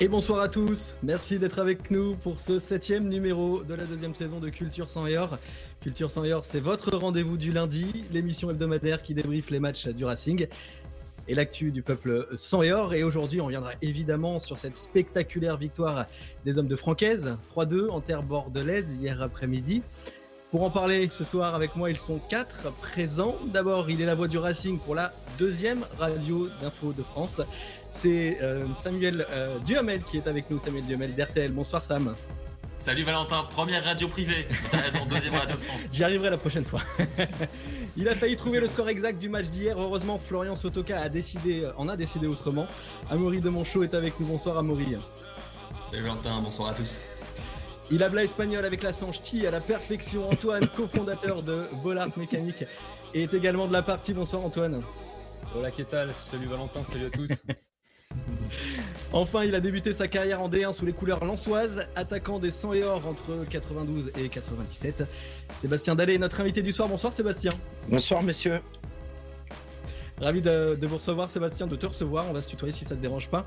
Et bonsoir à tous, merci d'être avec nous pour ce septième numéro de la deuxième saison de Culture sans Or. Culture sans Or, c'est votre rendez-vous du lundi, l'émission hebdomadaire qui débriefe les matchs du Racing et l'actu du peuple sans et or. Et aujourd'hui, on viendra évidemment sur cette spectaculaire victoire des hommes de Francaise, 3-2 en terre bordelaise hier après-midi. Pour en parler ce soir avec moi, ils sont quatre présents. D'abord, il est la voix du Racing pour la deuxième radio d'info de France. C'est euh, Samuel euh, Duhamel qui est avec nous, Samuel Duhamel d'RTL. Bonsoir Sam. Salut Valentin, première radio privée. T'as raison, deuxième radio de France. J'y arriverai la prochaine fois. Il a failli trouver le score exact du match d'hier. Heureusement, Florian Sotoka a décidé, euh, en a décidé autrement. Amaury de Monchot est avec nous. Bonsoir Amaury. Salut Valentin, bonsoir à tous. Il habla espagnol avec la sanchti à la perfection. Antoine, cofondateur de Bollard Mécanique, est également de la partie. Bonsoir Antoine. Hola, qu'est-ce Salut Valentin, salut à tous. Enfin, il a débuté sa carrière en D1 sous les couleurs lançoises, attaquant des 100 et or entre 92 et 97. Sébastien Dallet est notre invité du soir. Bonsoir Sébastien. Bonsoir messieurs. Ravi de, vous recevoir, Sébastien, de te recevoir. On va se tutoyer si ça te dérange pas.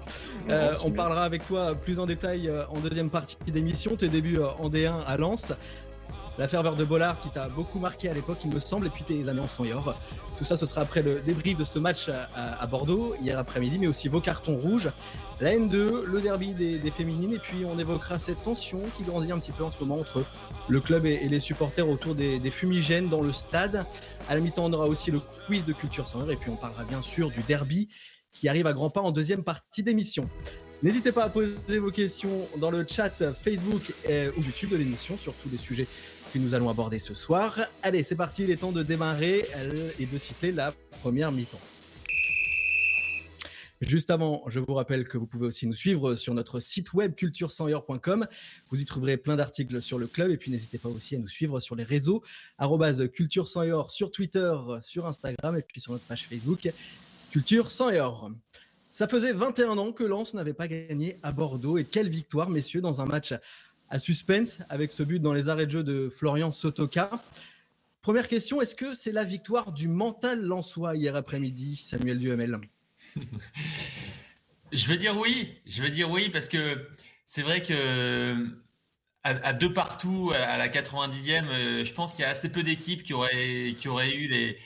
Euh, on parlera avec toi plus en détail euh, en deuxième partie d'émission. Tes débuts euh, en D1 à Lens la ferveur de Bollard qui t'a beaucoup marqué à l'époque, il me semble, et puis tes années en Senior. Tout ça, ce sera après le débrief de ce match à, Bordeaux hier après-midi, mais aussi vos cartons rouges, la N2, le derby des, féminines, et puis on évoquera cette tension qui grandit un petit peu en ce moment entre le club et, les supporters autour des, fumigènes dans le stade. À la mi-temps, on aura aussi le quiz de culture Senior, et puis on parlera bien sûr du derby qui arrive à grands pas en deuxième partie d'émission. N'hésitez pas à poser vos questions dans le chat Facebook ou YouTube de l'émission sur tous les sujets que nous allons aborder ce soir. Allez, c'est parti, il est temps de démarrer euh, et de siffler la première mi-temps. Juste avant, je vous rappelle que vous pouvez aussi nous suivre sur notre site web culture Vous y trouverez plein d'articles sur le club et puis n'hésitez pas aussi à nous suivre sur les réseaux culture sur Twitter, sur Instagram et puis sur notre page Facebook Culture sans Ça faisait 21 ans que Lens n'avait pas gagné à Bordeaux et quelle victoire messieurs dans un match à suspense avec ce but dans les arrêts de jeu de Florian Sotoka. Première question, est-ce que c'est la victoire du mental Lensois hier après-midi, Samuel Duhamel? Je vais dire oui, je vais dire oui parce que c'est vrai que à, deux partout à la 90e, euh, je pense qu'il y a assez peu d'équipes qui auraient, qui auraient eu les,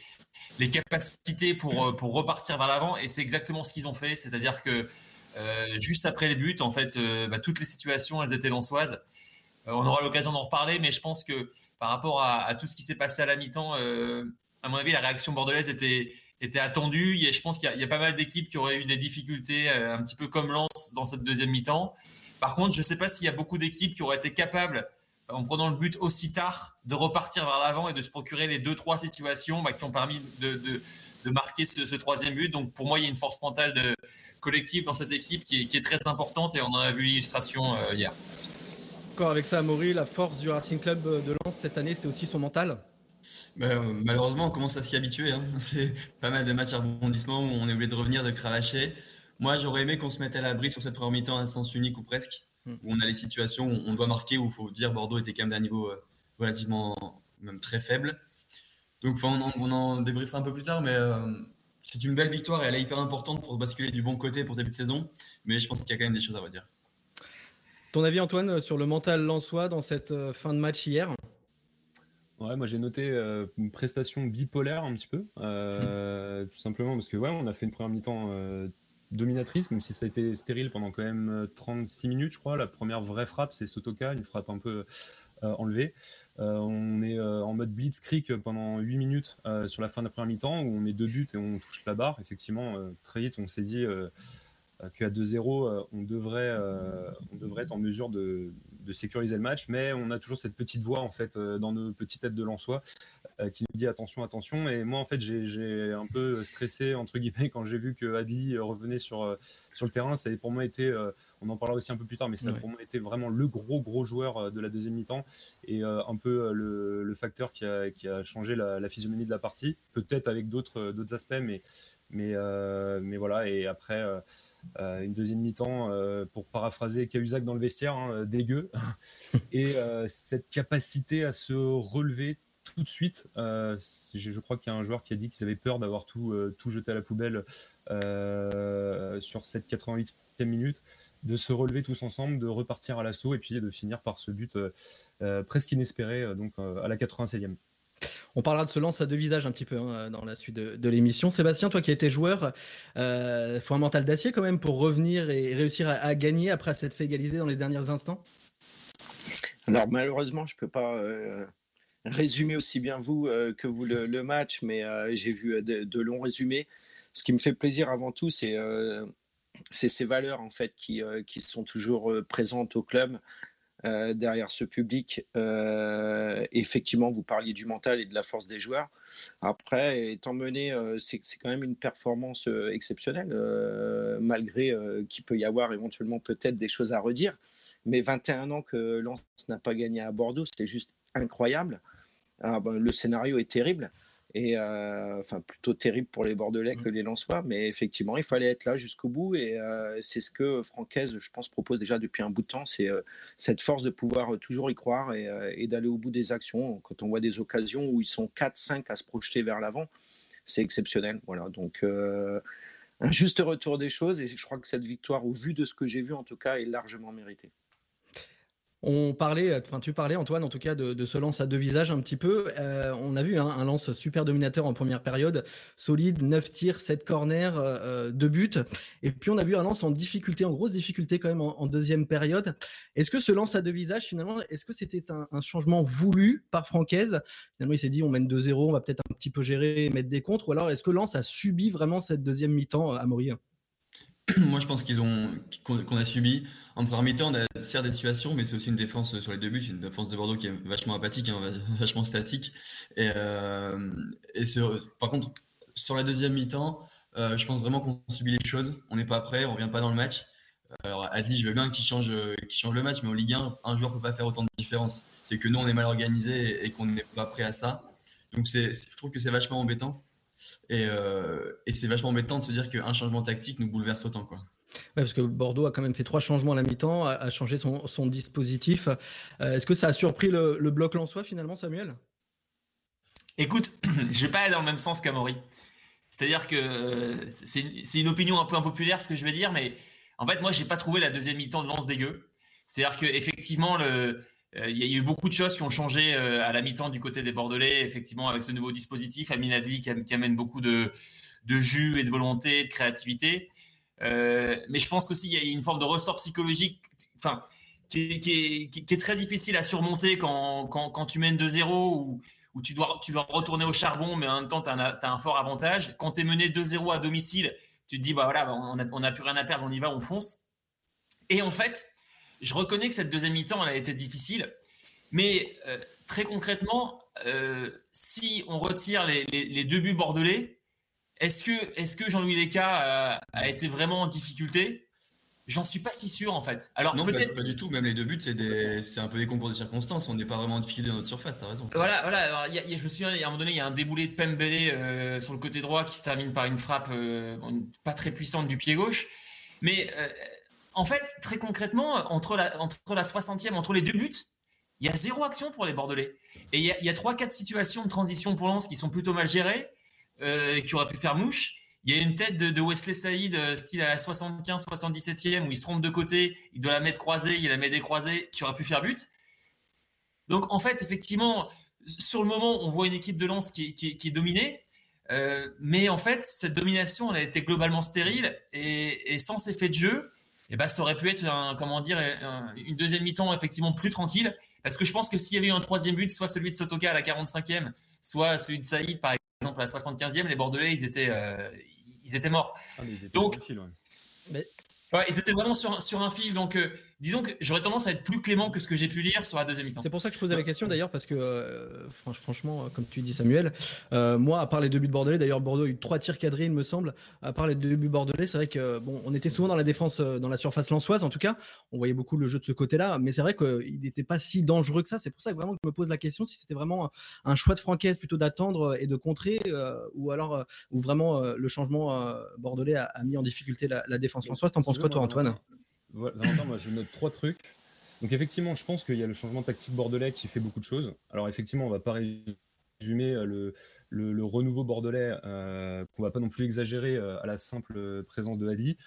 les capacités pour, pour repartir vers l'avant et c'est exactement ce qu'ils ont fait, c'est-à-dire que euh, juste après les buts, en fait, euh, bah, toutes les situations, elles étaient lançoises. Euh, on aura l'occasion d'en reparler, mais je pense que par rapport à, tout ce qui s'est passé à la mi-temps, à mon avis, la réaction bordelaise était, était attendue. Et je pense qu'il y, a pas mal d'équipes qui auraient eu des difficultés, un petit peu comme Lens dans cette deuxième mi-temps. Par contre, je ne sais pas s'il y a beaucoup d'équipes qui auraient été capables, en prenant le but aussi tard, de repartir vers l'avant et de se procurer les deux trois situations bah, qui ont permis de, marquer ce, troisième but. Donc pour moi, il y a une force mentale collective dans cette équipe qui est, très importante et on en a vu l'illustration euh, hier. Encore avec ça, Amaury, la force du Racing Club de Lens cette année, c'est aussi son mental? Ben, euh, malheureusement, on commence à s'y habituer. Hein. C'est pas mal de matchs à rebondissement où on est obligé de revenir, de cravacher. Moi, j'aurais aimé qu'on se mette à l'abri sur cette première mi-temps à sens unique ou presque, hmm. où on a les situations où on doit marquer, où il faut dire Bordeaux était quand même d'un niveau euh, relativement, même très faible. Donc, on, on, en débriefera un peu plus tard, mais euh, c'est une belle victoire et elle est hyper importante pour basculer du bon côté pour début de saison. Mais je pense qu'il y a quand même des choses à redire. Ton avis, Antoine, sur le mental lensois dans cette fin de match hier? Ouais, moi j'ai noté euh, une prestation bipolaire un petit peu, tout simplement parce que ouais, on a fait une première mi-temps dominatrice, même si ça a été stérile pendant quand même 36 minutes, je crois. La première vraie frappe, c'est Sotoka, une frappe un peu enlevée. Euh, on est euh, en mode blitzkrieg pendant 8 minutes euh, sur la fin de la première mi-temps où on met deux buts et on touche la barre. Effectivement, très vite, on dit qu'à 2-0, on, devrait, on devrait être en mesure de, sécuriser le match, mais on a toujours cette petite voix en fait dans nos petites têtes de Lensois qui nous dit attention, attention. Et moi, en fait, j'ai un peu stressé entre guillemets quand j'ai vu que Adli revenait sur, sur le terrain. Ça a pour moi été on en parlera aussi un peu plus tard, mais ça a pour moi été vraiment le gros gros joueur euh, de la deuxième mi-temps et euh, un peu euh, le, facteur qui a, changé la, physionomie de la partie, peut-être avec d'autres d'autres aspects, mais mais mais voilà. Et après. Une deuxième mi-temps, pour paraphraser Cahuzac dans le vestiaire, hein, dégueu. et cette capacité à se relever tout de suite. je, crois qu'il y a un joueur qui a dit qu'ils avaient peur d'avoir tout, tout jeté à la poubelle sur cette 88e minute de se relever tous ensemble, de repartir à l'assaut et puis de finir par ce but presque inespéré donc à la 96e. On parlera de ce lance à deux visages un petit peu hein, dans la suite de, l'émission. Sébastien, toi qui étais joueur, euh, faut un mental d'acier quand même pour revenir et réussir à, gagner après s'être fait égaliser dans les derniers instants? Alors malheureusement, je ne peux pas euh, résumer aussi bien vous euh, que vous le, match, mais j'ai vu de, longs résumés. Ce qui me fait plaisir avant tout, c'est ces valeurs en fait qui sont toujours présentes au club. Euh, derrière ce public. Euh, effectivement, vous parliez du mental et de la force des joueurs. Après, étant mené, euh, c'est quand même une performance exceptionnelle, malgré qu'il peut y avoir éventuellement peut-être des choses à redire. Mais 21 ans que Lens n'a pas gagné à Bordeaux, c'était juste incroyable. Ah, ben, le scénario est terrible et euh, enfin plutôt terrible pour les Bordelais mmh. que les Lensois, mais effectivement il fallait être là jusqu'au bout et euh, c'est ce que Francaise, je pense, propose déjà depuis un bout de temps, c'est euh, cette force de pouvoir toujours y croire et, d'aller au bout des actions. Quand on voit des occasions où ils sont 4-5 à se projeter vers l'avant, c'est exceptionnel. Voilà, donc un juste retour des choses et je crois que cette victoire, au vu de ce que j'ai vu en tout cas, est largement méritée. On parlait, enfin tu parlais Antoine en tout cas de, ce lance à deux visages un petit peu. Euh, on a vu hein, un lance super dominateur en première période, solide, 9 tirs, 7 corners, 2 euh, euh, buts. Et puis on a vu un lance en difficulté, en grosse difficulté quand même en, deuxième période. Est-ce que ce lance à deux visages finalement, est-ce que c'était un, changement voulu par Francaise? Finalement il s'est dit on mène 2-0, on va peut-être un petit peu gérer, mettre des contres. Ou alors est-ce que Lance a subi vraiment cette deuxième mi-temps à Mourir Moi je pense qu'ils ont qu'on a subi. En première mi-temps, on a certes des situations, mais c'est aussi une défense sur les deux buts, une défense de Bordeaux qui est vachement apathique, hein, vachement statique. Et, euh, par contre, sur la deuxième mi-temps, euh, je pense vraiment qu'on subit les choses. On n'est pas prêt, on revient pas dans le match. Alors, Adli, je veux bien qu'il change, qu'il change le match, mais en Ligue 1, un joueur peut pas faire autant de différence. C'est que nous, on est mal organisé et, qu'on n'est pas prêt à ça. Donc, je trouve que c'est vachement embêtant. Et, euh, et c'est vachement embêtant de se dire qu'un changement tactique nous bouleverse autant. Quoi parce que Bordeaux a quand même fait trois changements à la mi-temps, a, changé son, dispositif. Euh, est-ce que ça a surpris le, bloc Lensois finalement, Samuel? Écoute, je ne vais pas aller dans le même sens qu'Amaury. C'est-à-dire que c'est une opinion un peu impopulaire ce que je vais dire, mais en fait, moi, je n'ai pas trouvé la deuxième mi-temps de lance dégueu. C'est-à-dire qu'effectivement, euh, il y a eu beaucoup de choses qui ont changé à la mi-temps du côté des Bordelais, effectivement, avec ce nouveau dispositif, Aminadli qui, qui amène beaucoup de, jus et de volonté, de créativité. Euh, mais je pense qu'aussi il y a une forme de ressort psychologique, enfin, qui est, très difficile à surmonter quand, tu mènes 2-0 ou, tu dois, retourner au charbon, mais en même temps, tu as, un fort avantage. Quand tu es mené 2-0 à domicile, tu te dis, bah voilà, bah, on n'a plus rien à perdre, on y va, on fonce. Et en fait, je reconnais que cette deuxième mi-temps, elle a été difficile. Mais euh, très concrètement, euh, si on retire les, les, deux buts bordelais, est-ce que, est que Jean-Louis Leca a, été vraiment en difficulté? J'en suis pas si sûr en fait. Alors non, peut-être pas, du tout. Même les deux buts, c'est un peu des concours de circonstances. On n'est pas vraiment en difficulté dans notre surface. T'as raison. Voilà, voilà. je me souviens, a un moment donné, il y a un déboulé de Pembele euh, sur le côté droit qui se termine par une frappe euh, pas très puissante du pied gauche. Mais euh, en fait, très concrètement, entre la, entre la 60e, entre les deux buts, il y a zéro action pour les Bordelais. Et il y a trois, quatre situations de transition pour Lens qui sont plutôt mal gérées. Euh, qui aurait pu faire mouche. Il y a une tête de, Wesley Saïd, euh, style à la 75, 77e, où il se trompe de côté, il doit la mettre croisée, il la met décroisée, qui aurait pu faire but. Donc en fait, effectivement, sur le moment, on voit une équipe de lance qui, est dominée, euh, mais en fait, cette domination, elle a été globalement stérile, et, sans ces faits de jeu, eh ben, ça aurait pu être un, comment dire, une deuxième mi-temps effectivement plus tranquille, parce que je pense que s'il y avait eu un troisième but, soit celui de Sotoka à la 45e, soit celui de Saïd par exemple, à la 75e, les Bordelais, ils étaient, euh, ils étaient morts. Ah, Donc, ils étaient vraiment sur, sur un fil. Donc, euh, disons que j'aurais tendance à être plus clément que ce que j'ai pu lire sur la deuxième mi-temps. C'est pour ça que je posais la question d'ailleurs, parce que euh, franchement, comme tu dis Samuel, euh, moi, à part les deux buts bordelais, d'ailleurs Bordeaux a eu trois tirs cadrés, il me semble, à part les deux buts bordelais, c'est vrai que bon, on était souvent dans la défense, euh, dans la surface lançoise en tout cas, on voyait beaucoup le jeu de ce côté-là, mais c'est vrai qu'il n'était pas si dangereux que ça. C'est pour ça que vraiment je me pose la question si c'était vraiment un choix de francaise plutôt d'attendre et de contrer, ou alors ou vraiment le changement bordelais a, mis en difficulté la, la défense lançoise. T'en penses quoi toi, Antoine? Valentin, moi je note trois trucs. Donc effectivement, je pense qu'il y a le changement tactique bordelais qui fait beaucoup de choses. Alors effectivement, on va pas résumer euh, le, renouveau bordelais, euh, qu'on va pas non plus exagérer euh, à la simple présence de Hadi.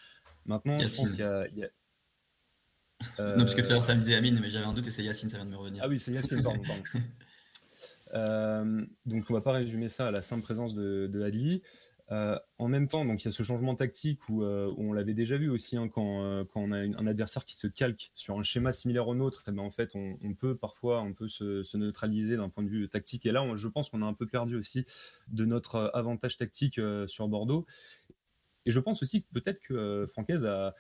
Maintenant, je pense qu'il y a, non, parce que ça, ça me disait Amine, mais j'avais un doute et c'est Yacine, ça vient de me revenir. Ah oui, c'est Yacine, pardon. donc on va pas résumer ça à la simple présence de, de Adli. Euh, en même temps, donc il y a ce changement tactique où, euh, on l'avait déjà vu aussi hein, quand, euh, quand, on a un adversaire qui se calque sur un schéma similaire au nôtre, eh ben en fait on, peut parfois on peut se, neutraliser d'un point de vue tactique. Et là, je pense qu'on a un peu perdu aussi de notre avantage tactique sur Bordeaux. Et je pense aussi que peut-être que Francaise a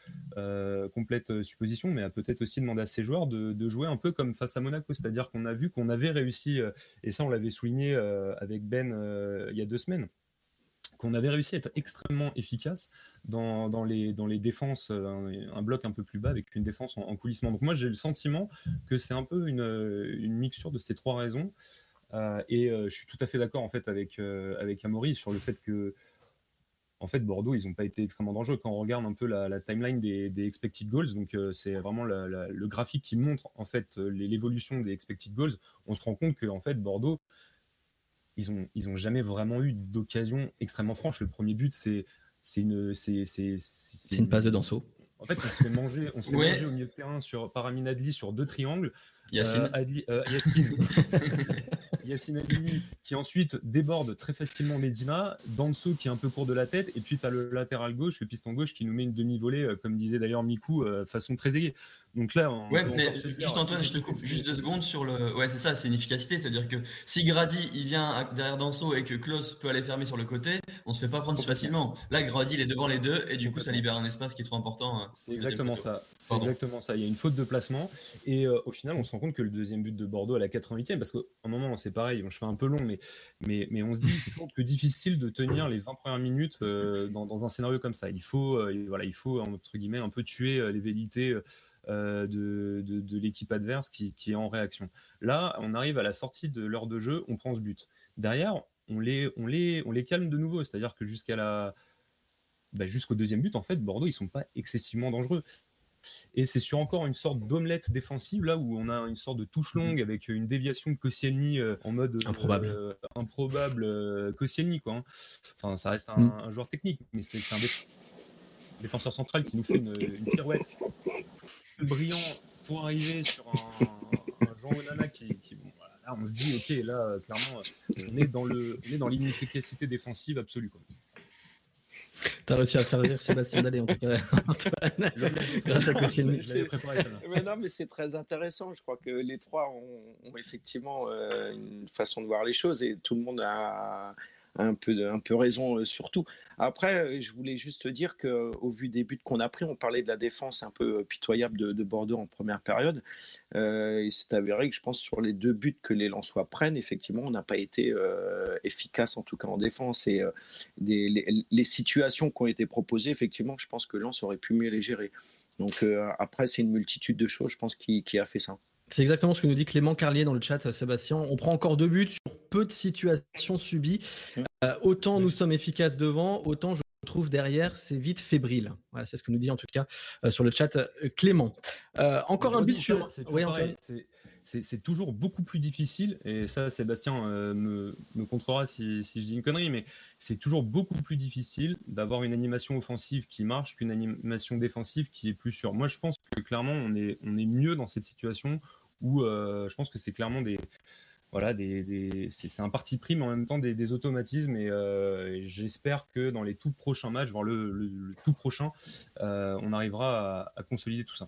complète supposition, mais a peut-être aussi demandé à ses joueurs de, de, jouer un peu comme face à Monaco, c'est-à-dire qu'on a vu qu'on avait réussi, et ça on l'avait souligné avec Ben il y a deux semaines qu'on avait réussi à être extrêmement efficace dans, dans, les, dans les défenses, euh, un, bloc un peu plus bas avec une défense en, coulissement. Donc moi j'ai le sentiment que c'est un peu une, une, mixture de ces trois raisons. Euh, et euh, je suis tout à fait d'accord en fait avec, avec Amaury sur le fait que en fait, Bordeaux, ils n'ont pas été extrêmement dangereux. Quand on regarde un peu la, timeline des, des, expected goals, donc c'est vraiment le graphique qui montre en fait l'évolution des expected goals, on se rend compte que en fait Bordeaux, ils ont, ils ont jamais vraiment eu d'occasion extrêmement franche. Le premier but, c'est c'est une, c'est, c'est, une passe de Danso. En fait, on se fait manger, on se fait manger au milieu de terrain sur, par Amin Adli sur deux triangles. Yacine. Euh, Adli, euh, Yacine. Yacine Adli qui ensuite déborde très facilement Medina, Danso qui est un peu court de la tête, et puis tu as le latéral gauche, le piston gauche qui nous met une demi-volée, euh, comme disait d'ailleurs Mikou, façon très aiguë. Donc là, on, ouais, mais juste Antoine, je te coupe juste deux secondes sur le. Ouais, c'est ça, c'est une efficacité. C'est-à-dire que si Grady il vient derrière Danso et que Klaus peut aller fermer sur le côté, on se fait pas prendre si facilement. Là, Grady il est devant les deux et du coup ça libère un espace qui est trop important. Hein, c'est exactement ça. C'est exactement ça. Il y a une faute de placement et euh, au final, on se rend compte que le deuxième but de Bordeaux à la 88e, parce qu'à un moment c'est pareil, je fais un peu long, mais mais, mais on se dit c'est toujours plus difficile de tenir les 20 premières minutes euh, dans, dans, un scénario comme ça. Il faut euh, voilà, il faut entre guillemets un peu tuer les velléités euh, de, de, l'équipe adverse qui, qui, est en réaction. Là, on arrive à la sortie de l'heure de jeu, on prend ce but. Derrière, on les, on les, on les calme de nouveau, c'est-à-dire que jusqu'à la, bah, jusqu'au deuxième but, en fait, Bordeaux, ils sont pas excessivement dangereux. Et c'est sur encore une sorte d'omelette défensive, là où on a une sorte de touche longue avec une déviation de Koscielny euh, en mode euh, improbable, improbable Koscielny, quoi. Hein. Enfin, ça reste un, mm. joueur technique, mais c'est un défenseur central qui nous fait une, une pirouette brillant pour arriver sur un, Jean Onana qui, là, on se dit, ok, là, clairement, on est dans le, on est dans l'inefficacité défensive absolue. Quoi. T'as réussi à faire rire Sébastien Dallet en tout cas, grâce à Koscielny. Mais non, mais c'est très intéressant. Je crois que les trois ont, effectivement euh, une façon de voir les choses et tout le monde a, un peu, un peu raison euh, sur tout. Après, euh, je voulais juste dire qu'au vu des buts qu'on a pris, on parlait de la défense un peu euh, pitoyable de, Bordeaux en première période. Euh, il s'est avéré que je pense sur les deux buts que les Lensois prennent, effectivement, on n'a pas été efficace en tout cas en défense. Et les, situations qui ont été proposées, effectivement, je pense que Lens aurait pu mieux les gérer. Donc après, c'est une multitude de choses, je pense, qui, qui a fait ça. C'est exactement ce que nous dit Clément Carlier dans le chat, Sébastien. On prend encore deux buts sur peu de situations subies. Euh, autant nous sommes efficaces devant, autant je trouve derrière, c'est vite fébrile. Voilà, c'est ce que nous dit en tout cas euh, sur le chat euh, Clément. encore un but sur. C'est toujours beaucoup plus difficile, et ça, Sébastien me, me, contrera si, je dis une connerie, mais c'est toujours beaucoup plus difficile d'avoir une animation offensive qui marche qu'une animation défensive qui est plus sûre. Moi, je pense que clairement, on est, mieux dans cette situation où je pense que c'est clairement des, voilà, des, c'est un parti pris, mais en même temps des, automatismes. Euh, et, j'espère que dans les tout prochains matchs, voire le, tout prochain, euh, on arrivera à, consolider tout ça.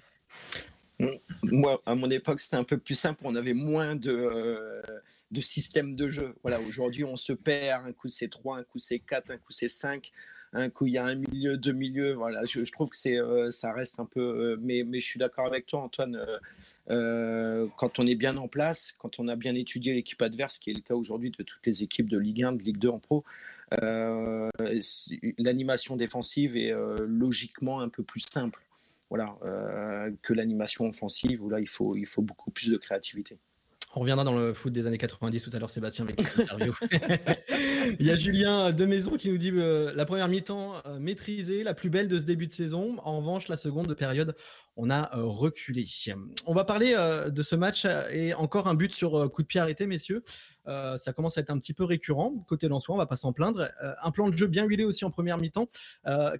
Moi, à mon époque, c'était un peu plus simple. On avait moins de, euh, de systèmes de jeu. Voilà, aujourd'hui, on se perd. Un coup, c'est 3, un coup, c'est 4, un coup, c'est 5 un coup il y a un milieu, deux milieux. Voilà, je, trouve que euh, ça reste un peu. Euh, mais, mais je suis d'accord avec toi, Antoine. Euh, quand on est bien en place, quand on a bien étudié l'équipe adverse, qui est le cas aujourd'hui de toutes les équipes de Ligue 1, de Ligue 2 en pro, l'animation défensive est logiquement un peu plus simple. Voilà, que l'animation offensive où là il faut, il faut beaucoup plus de créativité. On reviendra dans le foot des années 90 tout à l'heure, Sébastien. Il y a Julien de Maison qui nous dit euh, la première mi-temps euh, maîtrisée, la plus belle de ce début de saison. En revanche, la seconde période, on a euh, reculé. On va parler de ce match et encore un but sur coup de pied arrêté, messieurs. ça commence à être un petit peu récurrent. Côté Lensois, on va pas s'en plaindre. un plan de jeu bien huilé aussi en première mi-temps.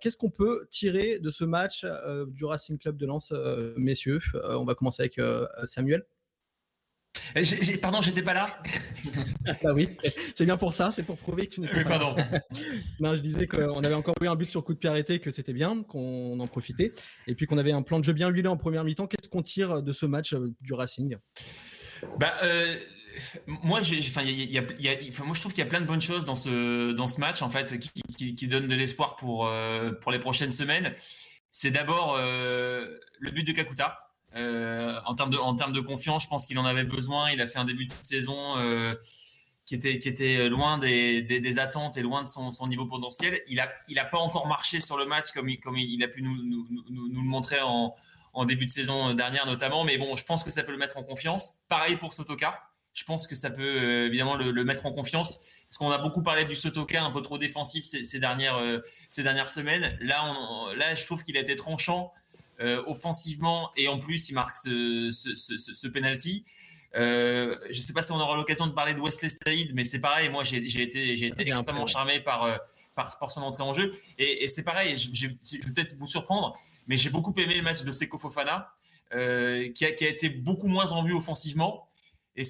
Qu'est-ce qu'on peut tirer de ce match du Racing Club de Lens, messieurs? On va commencer avec Samuel. Eh, pardon, j'étais pas là. ah oui, c'est bien pour ça, c'est pour prouver que tu n'étais pas pardon. là. non, je disais qu'on avait encore eu un but sur coup de pied arrêté, que c'était bien, qu'on en profitait, et puis qu'on avait un plan de jeu bien huilé en première mi-temps. Qu'est-ce qu'on tire de ce match euh, du Racing? Bah, euh, moi, je trouve qu'il y a plein de bonnes choses dans ce dans ce match en fait, qui, qui, donnent de l'espoir pour euh, pour les prochaines semaines. C'est d'abord le but de Kakuta euh, en termes de confiance, je pense qu'il en avait besoin. Il a fait un début de saison euh, qui était loin des, attentes et loin de son, niveau potentiel. Il a il a pas encore marché sur le match comme il, a pu nous, le montrer en, début de saison dernière notamment. Mais bon, je pense que ça peut le mettre en confiance. Pareil pour Sotoka. Je pense que ça peut euh, évidemment le, mettre en confiance parce qu'on a beaucoup parlé du Sotoka un peu trop défensif ces, dernières semaines. Là, je trouve qu'il a été tranchant euh, offensivement et en plus il marque ce, ce, ce, ce penalty. Euh, je ne sais pas si on aura l'occasion de parler de Wesley Saïd, mais c'est pareil. Moi, j'ai été, j'ai été extrêmement charmé par, euh, par, par, son entrée en jeu. Et, et c'est pareil. Je, je, je, vais peut-être vous surprendre, mais j'ai beaucoup aimé le match de Seko Fofana, euh, qui, a, qui a été beaucoup moins en vue offensivement. Et,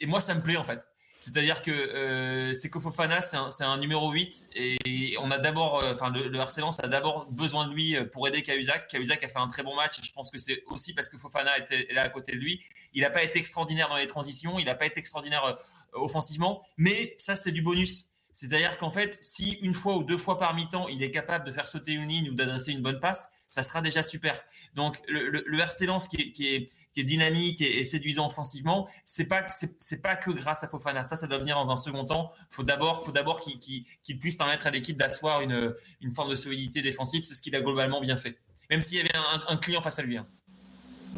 et moi, ça me plaît en fait. C'est-à-dire que euh, Seko Fofana, c'est un, numéro 8 et on a d'abord, euh, enfin le, le a d'abord besoin de lui euh, pour aider Cahuzac. Cahuzac a fait un très bon match et je pense que c'est aussi parce que Fofana était là à côté de lui. Il n'a pas été extraordinaire dans les transitions, il n'a pas été extraordinaire euh, offensivement, mais ça c'est du bonus. C'est-à-dire qu'en fait, si une fois ou deux fois par mi-temps, il est capable de faire sauter une ligne ou d'adresser une bonne passe, ça sera déjà super. Donc le, le, RC Lens qui est, dynamique et, séduisant offensivement, c'est pas c'est pas que grâce à Fofana. Ça, ça doit venir dans un second temps. Faut d'abord faut d'abord qu'il qu qu puisse permettre à l'équipe d'asseoir une, une forme de solidité défensive. C'est ce qu'il a globalement bien fait. Même s'il y avait un, un client face à lui. Hein.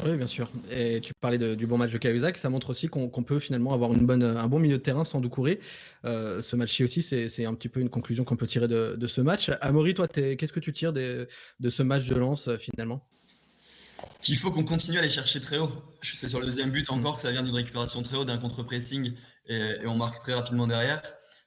Oui, bien sûr. Et tu parlais de, du bon match de Cahuzac, ça montre aussi qu'on qu peut finalement avoir une bonne, un bon milieu de terrain sans Doucouré. Euh, ce match-ci aussi, c'est un petit peu une conclusion qu'on peut tirer de, de, ce match. Amaury, toi, qu'est-ce que tu tires de, de ce match de lance finalement? Qu'il faut qu'on continue à aller chercher très haut. C'est sur le deuxième but encore que ça vient d'une récupération très haut, d'un contre-pressing et, et, on marque très rapidement derrière.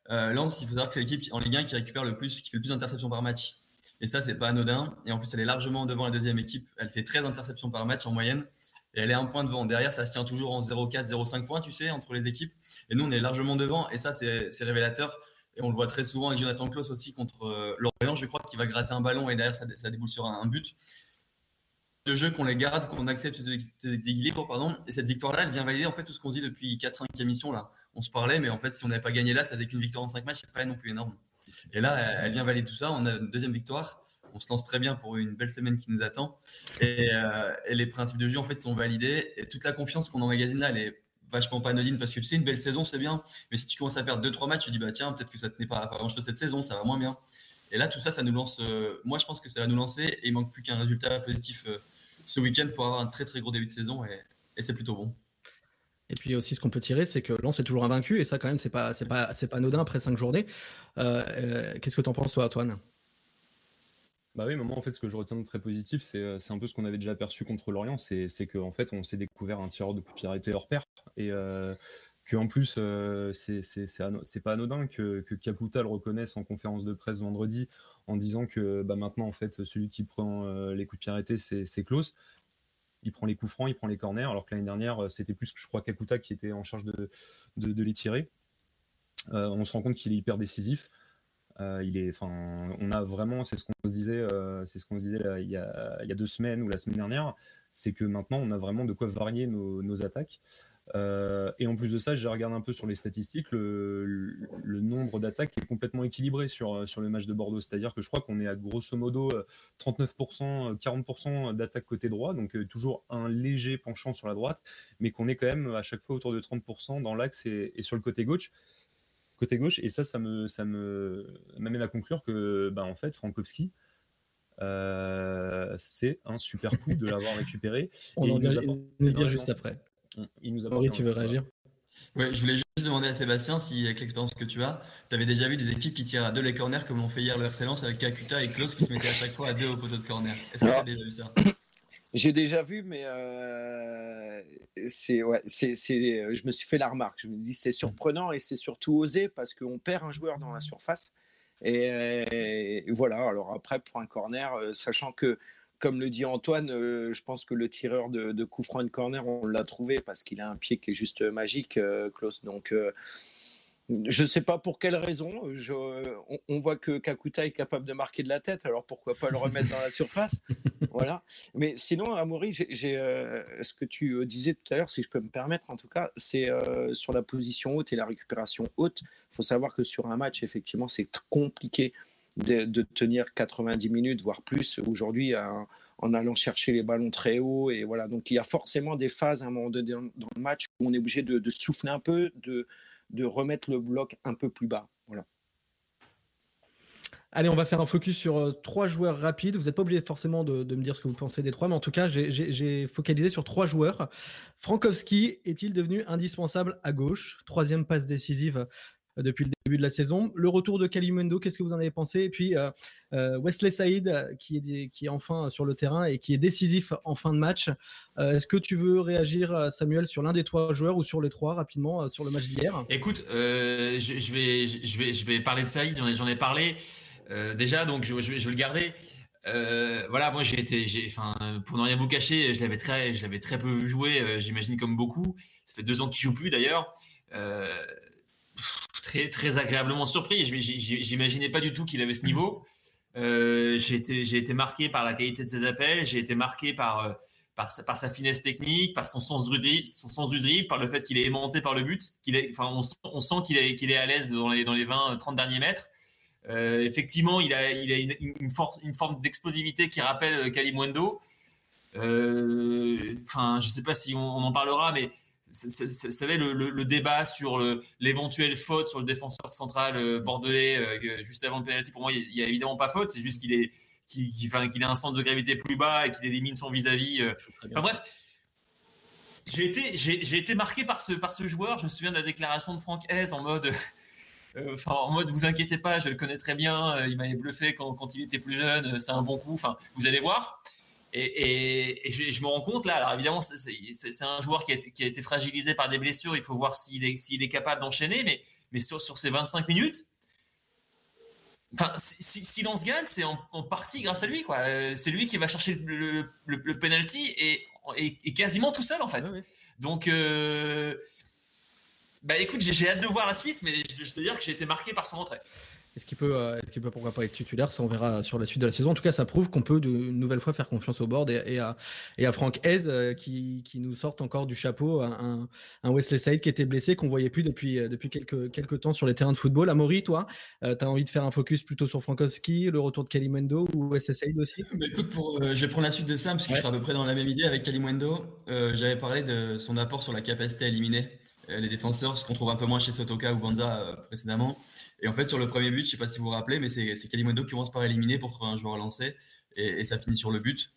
Euh, Lens, il faut savoir que c'est l'équipe en Ligue 1 qui récupère le plus, qui fait le plus d'interceptions par match. Et ça, c'est pas anodin. Et en plus, elle est largement devant la deuxième équipe. Elle fait 13 interceptions par match en moyenne. Et elle est un point devant. Derrière, ça se tient toujours en 0,4, 0,5 points, tu sais, entre les équipes. Et nous, on est largement devant. Et ça, c'est révélateur. Et on le voit très souvent avec Jonathan Klaus aussi contre euh, Lorient, je crois, qui va gratter un ballon et derrière, ça, ça déboule sur un, but. Le jeu, qu'on les garde, qu'on accepte d'équilibre, pardon. Et cette victoire-là, elle vient valider en fait tout ce qu'on dit depuis 4-5 émissions. Là. On se parlait, mais en fait, si on n'avait pas gagné là, ça faisait qu'une victoire en 5 matchs, c'est pas non plus énorme. Et là, elle vient valider tout ça. On a une deuxième victoire on se lance très bien pour une belle semaine qui nous attend. Et, euh, et, les principes de jeu, en fait, sont validés. Et toute la confiance qu'on emmagasine là, elle est vachement pas anodine parce que tu sais, une belle saison, c'est bien. Mais si tu commences à perdre 2-3 matchs, tu dis, bah tiens, peut-être que ça tenait pas, pas grand-chose cette saison, ça va moins bien. Et là, tout ça, ça nous lance. Euh, moi, je pense que ça va nous lancer et il manque plus qu'un résultat positif euh, ce week-end pour avoir un très très gros début de saison et c'est plutôt bon. Et puis aussi, ce qu'on peut tirer, c'est que Lens est toujours invaincu et ça, quand même, c'est pas, pas, pas anodin après 5 journées. Euh, Qu'est-ce que tu en penses, toi, Antoine? Bah oui, moi, en fait, ce que je retiens de très positif, c'est euh, un peu ce qu'on avait déjà perçu contre l'Orient, c'est qu'en en fait, on s'est découvert un tireur de popularité hors pair, et euh, qu'en plus, euh, c'est pas anodin que, que Caputa le reconnaisse en conférence de presse vendredi, en disant que bah, maintenant, en fait, celui qui prend euh, les coups de pied arrêtés, c'est Klaus. Il prend les coups francs, il prend les corners, alors que l'année dernière, c'était plus, je crois, Kakuta qui était en charge de, de, les tirer. Euh, on se rend compte qu'il est hyper décisif. Euh, il est, enfin, on a vraiment, c'est ce qu'on se disait, euh, c'est ce qu'on disait il, y a, deux semaines ou la semaine dernière, c'est que maintenant on a vraiment de quoi varier nos attaques. Euh, et en plus de ça, j'ai regardé un peu sur les statistiques, le, le nombre d'attaques est complètement équilibré sur, sur le match de Bordeaux. C'est-à-dire que je crois qu'on est à grosso modo 39%, 40% d'attaques côté droit, donc toujours un léger penchant sur la droite, mais qu'on est quand même à chaque fois autour de 30% dans l'axe et, et, sur le côté gauche côté gauche. Et ça, ça me, ça me m'amène à conclure que, bah, en fait, Frankowski, euh, c'est un super coup de l'avoir récupéré. On en dire juste après. Il nous a Henri, tu veux réagir Ouais, je voulais juste demander à Sébastien si, avec l'expérience que tu as, tu avais déjà vu des équipes qui tirent à deux les corners comme l'ont fait hier le RC avec Kakuta et Klaus qui se mettaient à chaque fois à deux au poteau de corner. Est-ce que tu as déjà vu ça J'ai déjà vu, mais euh, c'est ouais, c'est je me suis fait la remarque. Je me dis c'est surprenant et c'est surtout osé parce qu'on perd un joueur dans la surface. Et, voilà. Alors après pour un corner, euh, sachant que comme le dit Antoine, euh, je pense que le tireur de, de coup franc de corner, on l'a trouvé parce qu'il a un pied qui est juste magique, Klaus. Donc je ne sais pas pour quelle raison. on, voit que Kakuta est capable de marquer de la tête, alors pourquoi pas le remettre dans la surface Voilà. Mais sinon, Amaury, j'ai, euh, ce que tu euh, disais tout à l'heure, si je peux me permettre en tout cas, c'est euh, sur la position haute et la récupération haute. Il faut savoir que sur un match, effectivement, c'est compliqué de, tenir 90 minutes, voire plus aujourd'hui. en allant chercher les ballons très haut. Et voilà, donc il y a forcément des phases à un moment donné dans, le match où on est obligé de, de souffler un peu, de, de remettre le bloc un peu plus bas. Voilà. Allez, on va faire un focus sur euh, trois joueurs rapides. Vous n'êtes pas obligé forcément de, me dire ce que vous pensez des trois, mais en tout cas, j'ai focalisé sur trois joueurs. Frankowski est-il devenu indispensable à gauche? Troisième passe décisive depuis le début de la saison. Le retour de Kalimendo, qu'est-ce que vous en avez pensé? Et puis euh, euh, Wesley Saïd, qui est, qui est enfin sur le terrain et qui est décisif en fin de match. Est-ce que tu veux réagir, Samuel, sur l'un des trois joueurs ou sur les trois rapidement sur le match d'hier? Écoute, je, vais, je, vais, je vais parler de Saïd, j'en ai, ai, parlé déjà, donc je, je, vais, le garder. voilà, moi j'ai été, enfin, pour ne rien vous cacher, je l'avais très, je l'avais très peu vu jouer, j'imagine comme beaucoup. Ça fait deux ans qu'il joue plus d'ailleurs très, très agréablement surpris. J'imaginais pas du tout qu'il avait ce niveau. Euh, j'ai été, été marqué par la qualité de ses appels. J'ai été marqué par, euh, par, sa, par sa finesse technique, par son sens du dribble, son sens du dribble, par le fait qu'il est aimanté par le but. Enfin, on, sent qu'il est, qu'il est à l'aise dans les, dans les 20, 30 derniers mètres. Euh, effectivement, il a, il a une, une, une forme d'explosivité qui rappelle Kalimwendo. Enfin, je sais pas si on en parlera, mais vous savez, le, le, débat sur l'éventuelle faute sur le défenseur central euh, bordelais euh, juste avant le penalty, pour moi, il n'y a, évidemment pas faute. C'est juste qu'il est, qu'il, a un centre de gravité plus bas et qu'il élimine son vis-à-vis. Euh. Enfin, bref, j'ai été, j'ai, été marqué par ce, par ce joueur. Je me souviens de la déclaration de Franck Hez en mode. En mode, vous inquiétez pas, je le connais très bien. il m'avait bluffé quand, quand, il était plus jeune. C'est un bon coup. Enfin, vous allez voir. Et, je, me rends compte là, alors évidemment, c'est un joueur qui a, été, fragilisé par des blessures. Il faut voir s'il est, est, capable d'enchaîner, mais, mais sur, sur, ces 25 minutes, enfin, si, si l'on se gagne, c'est en, partie grâce à lui. Euh, c'est lui qui va chercher le, le, penalty et, et, quasiment tout seul en fait. Donc, euh, bah écoute, j'ai hâte de voir la suite, mais je, je te dire que j'ai été marqué par son entrée. Est-ce qu'il peut, euh, est-ce qu'il peut pourquoi pas être titulaire? Ça, on verra sur la suite de la saison. En tout cas, ça prouve qu'on peut de, une nouvelle fois faire confiance au board et, à, et à Franck Hez euh, qui, qui, nous sortent encore du chapeau un, un Wesley Saïd qui était blessé, qu'on voyait plus depuis, euh, depuis quelques, quelques temps sur les terrains de football. Amaury, toi, tu as envie de faire un focus plutôt sur Frankowski, le retour de Kalimwendo ou Wesley Saïd aussi? Bah, écoute, pour, Je vais prendre la suite de ça parce que je serai à peu près dans la même idée avec Kalimwendo. J'avais parlé de son apport sur la capacité à éliminer les défenseurs, ce qu'on trouve un peu moins chez Sotoka ou Banza précédemment. Et en fait, sur le premier but, je ne sais pas si vous vous rappelez, mais c'est Kalimondo qui commence par éliminer pour trouver un joueur lancé et, ça finit sur le but.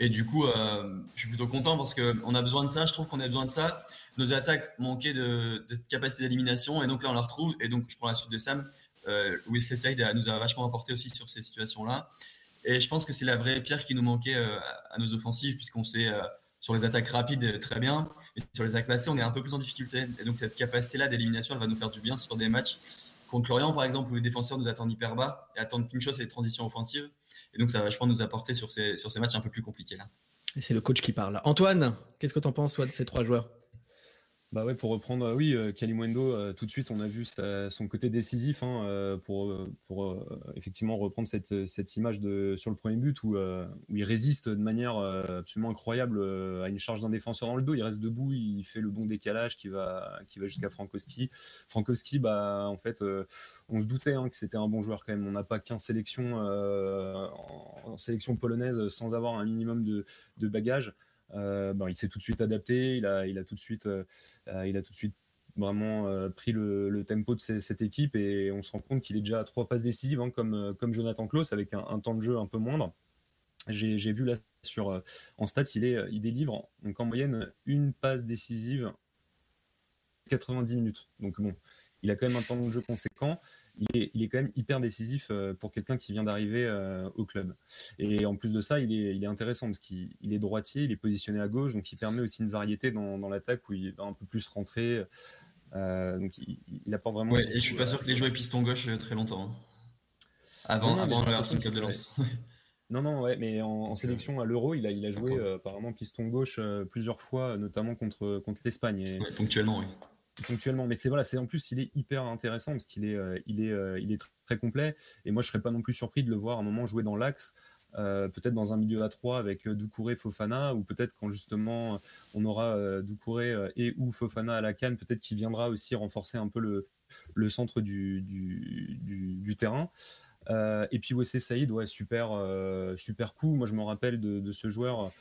Et du coup, euh, je suis plutôt content parce qu'on a besoin de ça. Je trouve qu'on a besoin de ça. Nos attaques manquaient de, capacité d'élimination et donc là, on la retrouve. Et donc, je prends la suite de Sam. Euh, Said nous a vachement apporté aussi sur ces situations-là. Et je pense que c'est la vraie pierre qui nous manquait euh, à nos offensives, puisqu'on euh, sur les attaques rapides très bien, et sur les attaques placées, on est un peu plus en difficulté. Et donc cette capacité-là d'élimination, elle va nous faire du bien sur des matchs Contre Lorient, par exemple, où les défenseurs nous attendent hyper bas et attendent qu'une chose, c'est les transitions offensives. Et donc, ça va, pense, nous apporter sur ces, sur ces matchs un peu plus compliqués là. Et c'est le coach qui parle. Antoine, qu'est-ce que tu en penses, toi, de ces trois joueurs? Bah ouais, pour reprendre, euh, oui, euh, Kalimwendo, euh, tout de suite, on a vu son côté décisif hein, pour, pour effectivement reprendre cette, cette image de, sur le premier but où, il résiste de manière absolument incroyable à une charge d'un défenseur dans le dos. Il reste debout, il fait le bon décalage qui va, qui va jusqu'à Frankowski. Frankowski, bah, en fait, on se doutait hein, que c'était un bon joueur quand même. On n'a pas 15 sélections en, sélection polonaise sans avoir un minimum de, de bagages. Euh, il s'est tout de suite adapté, il a, tout de suite, euh, il a tout de suite vraiment euh, pris le, tempo de cette équipe et on se rend compte qu'il est déjà à trois passes décisives, hein, comme, comme Jonathan Klaus, avec un, temps de jeu un peu moindre. J'ai vu là sur en stats, il, est, il délivre donc en moyenne une passe décisive 90 minutes. Donc bon, il a quand même un temps de jeu conséquent. Il est, il est quand même hyper décisif pour quelqu'un qui vient d'arriver au club. Et en plus de ça, il est, il est intéressant parce qu'il est droitier, il est positionné à gauche, donc il permet aussi une variété dans, dans l'attaque où il va un peu plus rentrer. donc il, il, apporte vraiment. Ouais, et je suis pas sûr qu'il ait joué piston gauche très longtemps. Hein. Avant, avant le Club de Lens. Non, non, ouais, mais en, sélection à l'Euro, il a, il a joué euh, apparemment piston gauche euh, plusieurs fois, notamment contre, contre l'Espagne. ponctuellement, oui. Ponctuellement, mais c'est voilà, c'est en plus il est hyper intéressant parce qu'il est, euh, il est, il est très, complet. Et moi, je serais pas non plus surpris de le voir à un moment jouer dans l'axe. peut-être dans un milieu à 3 avec Doucouré, Fofana, ou peut-être quand justement on aura Doucouré et ou Fofana à la canne, peut-être qu'il viendra aussi renforcer un peu le, centre du, terrain. Euh, et puis Wessé Saïd, ouais, super, euh, super coup. Moi, je me rappelle de, ce joueur,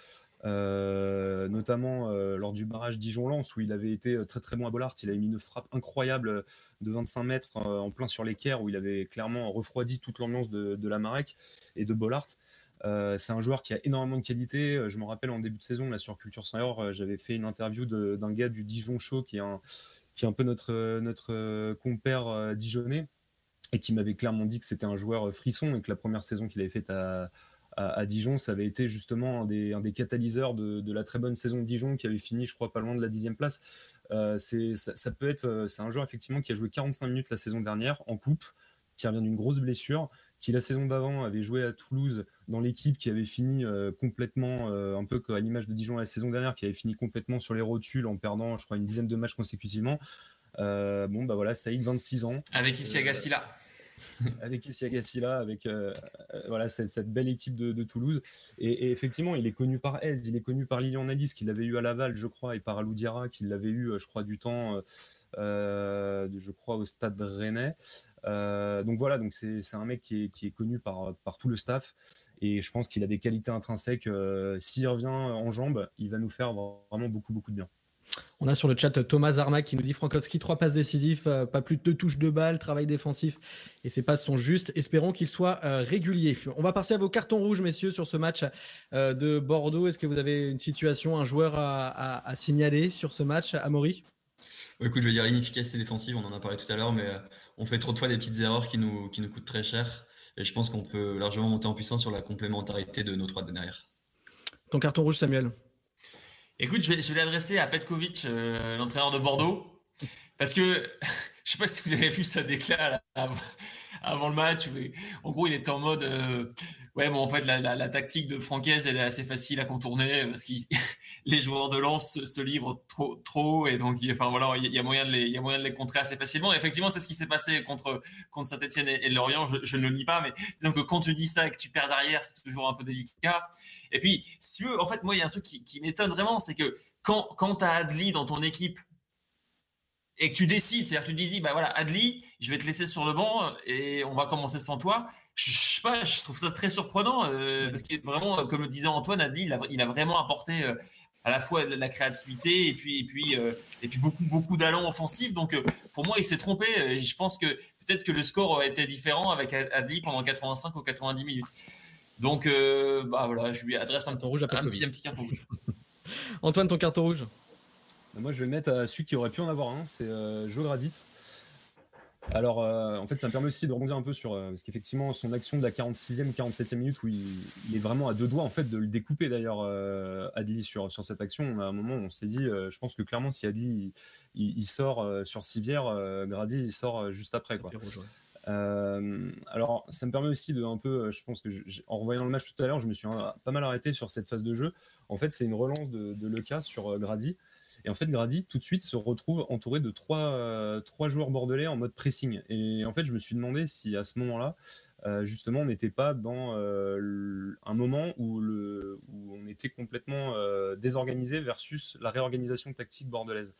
euh, notamment lors du barrage Dijon-Lens, où il avait été très très bon à Bollard. Il avait mis une frappe incroyable de 25 mètres en plein sur l'équerre, où il avait clairement refroidi toute l'ambiance de, la Marek et de Bollard. c'est un joueur qui a énormément de qualité. Je me rappelle en début de saison, là sur Culture Senior, j'avais fait une interview d'un gars du Dijon Show, qui est un, qui est un peu notre, notre compère dijonnais et qui m'avait clairement dit que c'était un joueur euh, frisson et que la première saison qu'il avait faite à, à, Dijon, ça avait été justement un des, un des catalyseurs de, de, la très bonne saison de Dijon qui avait fini, je crois, pas loin de la dixième place. Euh, c'est, ça, peut être, euh, c'est un joueur effectivement qui a joué 45 minutes la saison dernière en coupe, qui revient d'une grosse blessure, qui la saison d'avant avait joué à Toulouse dans l'équipe qui avait fini complètement, un peu à l'image de Dijon la saison dernière, qui avait fini complètement sur les rotules en perdant, je crois, une dizaine de matchs consécutivement. bon, bah voilà, Saïd, 26 ans. Avec Isiaga Silla. avec Isiaga avec euh, euh, voilà, cette, belle équipe de, Toulouse. Et, effectivement, il est connu par Aise, il est connu par Lilian Alice, qui l'avait eu à Laval, je crois, et par Aloudiara, qui l'avait eu, je crois, du temps, euh, je crois, au stade Rennais. donc voilà, donc c'est un mec qui est, connu par, par tout le staff. Et je pense qu'il a des qualités intrinsèques. S'il revient en jambes, il va nous faire vraiment beaucoup, beaucoup de bien. On a sur le chat Thomas Armac qui nous dit Frankowski, trois passes décisives, euh, pas plus de deux touches de balle, travail défensif et ses passes sont justes. Espérons qu'il soit euh, régulier. On va passer à vos cartons rouges, messieurs, sur ce match euh, de Bordeaux. Est-ce que vous avez une situation, un joueur à, signaler sur ce match, Amaury? Écoute, je veux dire l'inefficacité défensive, on en a parlé tout à l'heure, mais on fait trop de fois des petites erreurs qui nous, qui nous coûtent très cher. Et je pense qu'on peut largement monter en puissance sur la complémentarité de nos trois de derrière. Ton carton rouge, Samuel? Écoute, je vais, l'adresser à Petkovic, euh, l'entraîneur de Bordeaux, parce que je sais pas si vous avez vu sa déclat avant, le match. En gros, il était en mode euh, ouais, bon, en fait, la, tactique de Francaise, elle est assez facile à contourner parce que les joueurs de lance se, livrent trop, trop, et donc, enfin voilà, il y a moyen de les, il y a moyen de les contrer assez facilement. Et effectivement, c'est ce qui s'est passé contre contre Saint-Etienne et, Lorient. Je, ne le nie pas, mais donc quand tu dis ça et que tu perds derrière, c'est toujours un peu délicat. Et puis, si tu veux, en fait, moi, il y a un truc qui, m'étonne vraiment, c'est que quand, quand tu as Adli dans ton équipe et que tu décides, c'est-à-dire que tu dis, bah voilà, Adli, je vais te laisser sur le banc et on va commencer sans toi. Je, sais pas, je trouve ça très surprenant euh, parce que vraiment, comme le disait Antoine, Adli, il a, il a vraiment apporté euh, à la fois de la créativité et puis et puis euh, et puis beaucoup beaucoup d'allants offensifs. Donc pour moi, il s'est trompé. Je pense que peut-être que le score aurait été différent avec Adli pendant 85 ou 90 minutes. Donc, euh, bah voilà, je lui adresse un, rouge un, petit, un petit carton rouge. Antoine, ton carton rouge Moi, je vais mettre à celui qui aurait pu en avoir un, c'est euh, Joe Gradit. Alors, euh, en fait, ça me permet aussi de rebondir un peu sur. parce qu'effectivement, son action de la 46e, 47e minute, où il, est vraiment à deux doigts, en fait, de le découper d'ailleurs, Adli, sur, sur cette action. À un moment, on s'est dit, je pense que clairement, si Adli il, sort sur Civière, Grady, il sort juste après. Quoi. Euh, alors, ça me permet aussi de un peu, euh, je pense que en revoyant le match tout à l'heure, je me suis pas mal arrêté sur cette phase de jeu. En fait, c'est une relance de, de Leca sur euh, Grady. Et en fait, Grady, tout de suite, se retrouve entouré de trois, trois joueurs bordelais en mode pressing. Et en fait, je me suis demandé si à ce moment-là, justement, on n'était pas dans un moment où, on était complètement désorganisé versus la réorganisation tactique bordelaise.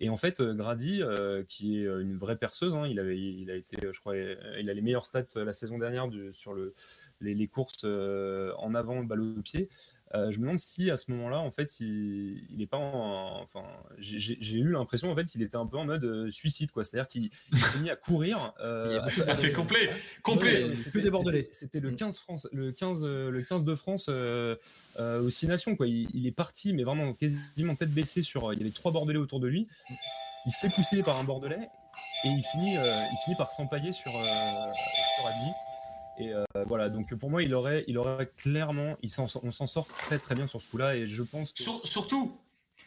Et en fait, euh, Grady, euh, qui est euh, une vraie perceuse, hein, il, avait, il a été, je crois, il a les meilleurs stats la saison dernière sur le, les, courses en avant, balle au pied. je me demande si à ce moment-là, en fait, il, il est pas enfin, j'ai eu l'impression en fait qu'il était un peu en mode suicide, quoi. C'est-à-dire qu'il s'est mis à courir. Euh, il a fait complet, complet. C'était le 15 France, le 15, le 15 de France euh, aux Six Nations. Quoi. Il, est parti, mais vraiment quasiment tête baissée sur. Il y avait trois Bordelais autour de lui. il se fait pousser par un Bordelais et il finit, il finit par s'empailler sur, sur Adli. Et voilà, donc pour moi, il aurait, il aurait clairement, il on s'en sort très très bien sur ce coup-là. Et je pense que... surtout,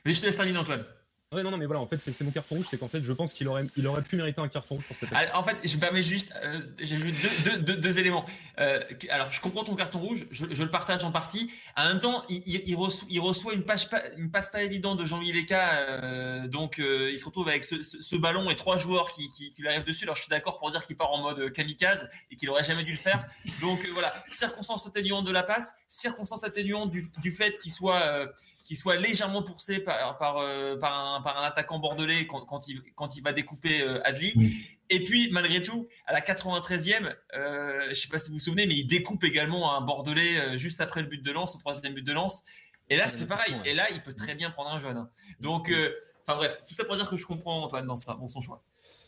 mais je te laisse terminer, Antoine. Ouais, non, non, mais voilà, en fait, c'est mon carton rouge, c'est qu'en fait, je pense qu'il aurait, il aurait pu mériter un carton rouge sur cette année. En fait, je me permets juste, euh, j'ai vu deux, deux, éléments. Euh, alors, je comprends ton carton rouge, je, le partage en partie. En même temps, il, reçoit, il reçoit, une, page une passe pas évidente de Jean-Louis Leca, euh, donc il se retrouve avec ce, ce, ballon et trois joueurs qui, qui, qui lui arrivent dessus. Alors, je suis d'accord pour dire qu'il part en mode kamikaze et qu'il aurait jamais dû le faire. Donc, voilà, circonstance atténuante de la passe, circonstance atténuante du, du fait qu'il soit qui soit légèrement poussé par, par, euh, par, un, par un, attaquant bordelais quand, quand, il, quand il va découper euh, Adli. Et puis, malgré tout, à la 93e, euh, je ne sais pas si vous vous souvenez, mais il découpe également un bordelais juste après le but de lance, le troisième but de lance. Et là, c'est pareil. Et là, il peut très bien prendre un jeune. Hein. Donc, enfin bref, tout ça pour dire que je comprends Antoine dans, ça, dans son choix.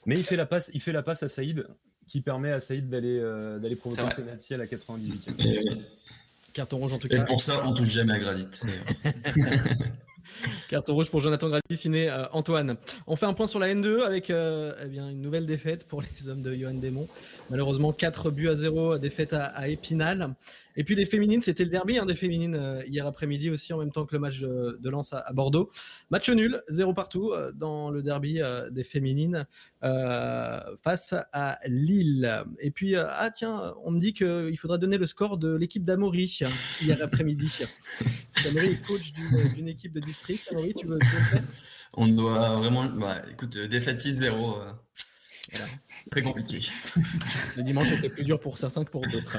Mais il fait la passe, il fait la passe à Saïd, qui permet à Saïd d'aller d'aller provoquer un penalty à la 98e. Carton rouge en tout cas. Et pour ça, on touche jamais à Gradit. Carton rouge pour Jonathan Gradit, signé euh, Antoine. On fait un point sur la N2 avec euh, eh bien, une nouvelle défaite pour les hommes de Johan Desmond. Malheureusement, 4 buts à 0, défaite à, à Épinal. Et puis les féminines, c'était le derby hein, des féminines euh, hier après-midi aussi, en même temps que le match de, de Lens à, Bordeaux. Match nul, zéro partout euh, dans le derby euh, des féminines face à Lille. Et puis, ah tiens, on me dit qu'il faudra donner le score de l'équipe d'Amaury hier après-midi. Amaury est coach d'une équipe de district. Amaury, tu veux, tu veux le faire On doit vraiment. Bah, écoute, défaite 6-0. Très compliqué. Le dimanche était plus dur pour certains que pour d'autres.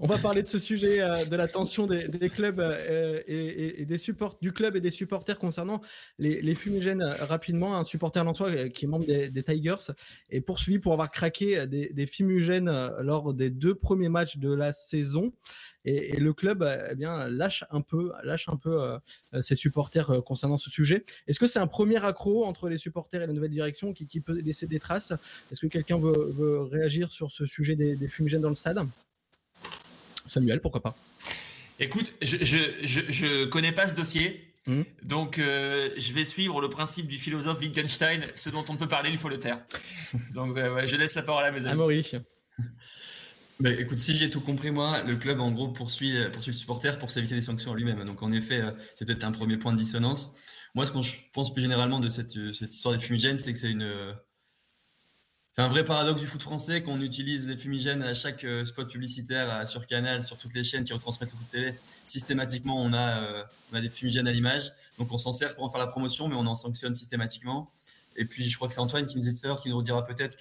On va parler de ce sujet euh, de la tension des, clubs euh, et, des supports du club et des supporters concernant les, fumigènes euh, rapidement. Un supporter lançois qui est membre des, Tigers est poursuivi pour avoir craqué des, des fumigènes lors des deux premiers matchs de la saison. Et, le club euh, eh bien, lâche un peu, lâche un peu euh, euh, ses supporters concernant ce sujet. Est-ce que c'est un premier accro entre les supporters et la nouvelle direction qui, peut laisser des traces? Est-ce que quelqu'un veut, réagir sur ce sujet des, fumigènes dans le stade? Samuel, pourquoi pas? Écoute, je, je, connais pas ce dossier. Mmh. Donc, je vais suivre le principe du philosophe Wittgenstein. Ce dont on peut parler, il faut le taire. Donc, je laisse la parole à mes amis. Bah, écoute, si j'ai tout compris, moi, le club, en gros, poursuit, euh, poursuit le supporter pour s'éviter des sanctions à lui-même. Donc, en effet, euh, c'est peut-être un premier point de dissonance. Moi, ce que je pense plus généralement de cette, euh, histoire des fumigènes, c'est que c'est un vrai paradoxe du foot français qu'on utilise les fumigènes à chaque spot publicitaire sur Canal, sur toutes les chaînes qui retransmettent le foot télé. Systématiquement, on a, des fumigènes à l'image. Donc, on s'en sert pour en faire la promotion, mais on en sanctionne systématiquement. Et puis, je crois que c'est Antoine qui nous disait tout qui nous redira peut-être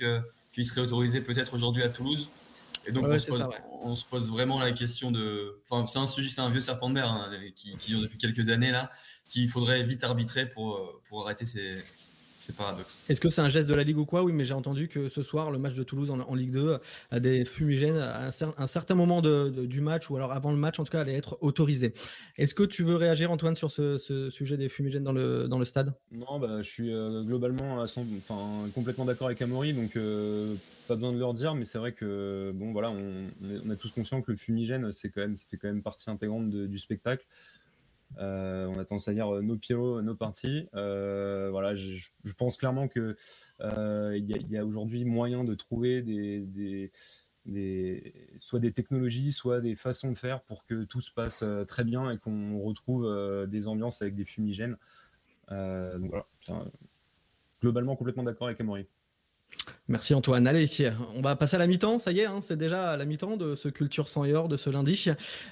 qu'il serait autorisé peut-être aujourd'hui à Toulouse. Et donc, on, se pose, vraiment la question de. Enfin, c'est un sujet, c'est un vieux serpent de mer hein, qui, qui, dure depuis quelques années là, qu'il faudrait vite arbitrer pour, pour arrêter ces, c'est paradoxe. Est-ce que c'est un geste de la Ligue ou quoi? Oui, mais j'ai entendu que ce soir, le match de Toulouse en, Ligue 2 a des fumigènes à un, certain moment du match, ou alors avant le match, en tout cas, allait être autorisé. Est-ce que tu veux réagir, Antoine, sur ce, sujet des fumigènes dans le, dans le stade? Non, bah, je suis euh, globalement complètement d'accord avec Amaury, donc euh, pas besoin de leur dire, mais c'est vrai que bon, voilà, on, on, est tous conscients que le fumigène, c'est quand même, ça fait quand même partie intégrante du spectacle. Euh, on a tendance à dire euh, nos pieds, nos parties. Euh, voilà, je, pense clairement que il y a, aujourd'hui moyen de trouver des, soit des technologies, soit des façons de faire pour que tout se passe très bien et qu'on retrouve des ambiances avec des fumigènes. donc voilà, globalement complètement d'accord avec Amaury. Merci Antoine. Allez, on va passer à la mi-temps. Ça y est, hein, c'est déjà la mi-temps de ce Culture sans Yor de ce lundi.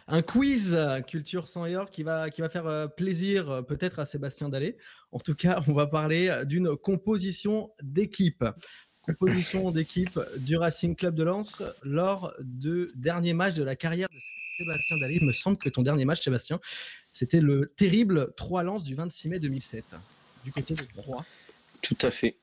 Un quiz Culture sans Yor qui va, qui va faire euh, plaisir euh, peut-être à Sébastien Dallet. En tout cas, on va parler d'une composition d'équipe. Composition d'équipe du Racing Club de Lens lors du dernier match de la carrière de Sébastien Dallet. Il me semble que ton dernier match, Sébastien, c'était le terrible 3 Lens du 26 mai 2007, du côté de 3. Tout à fait.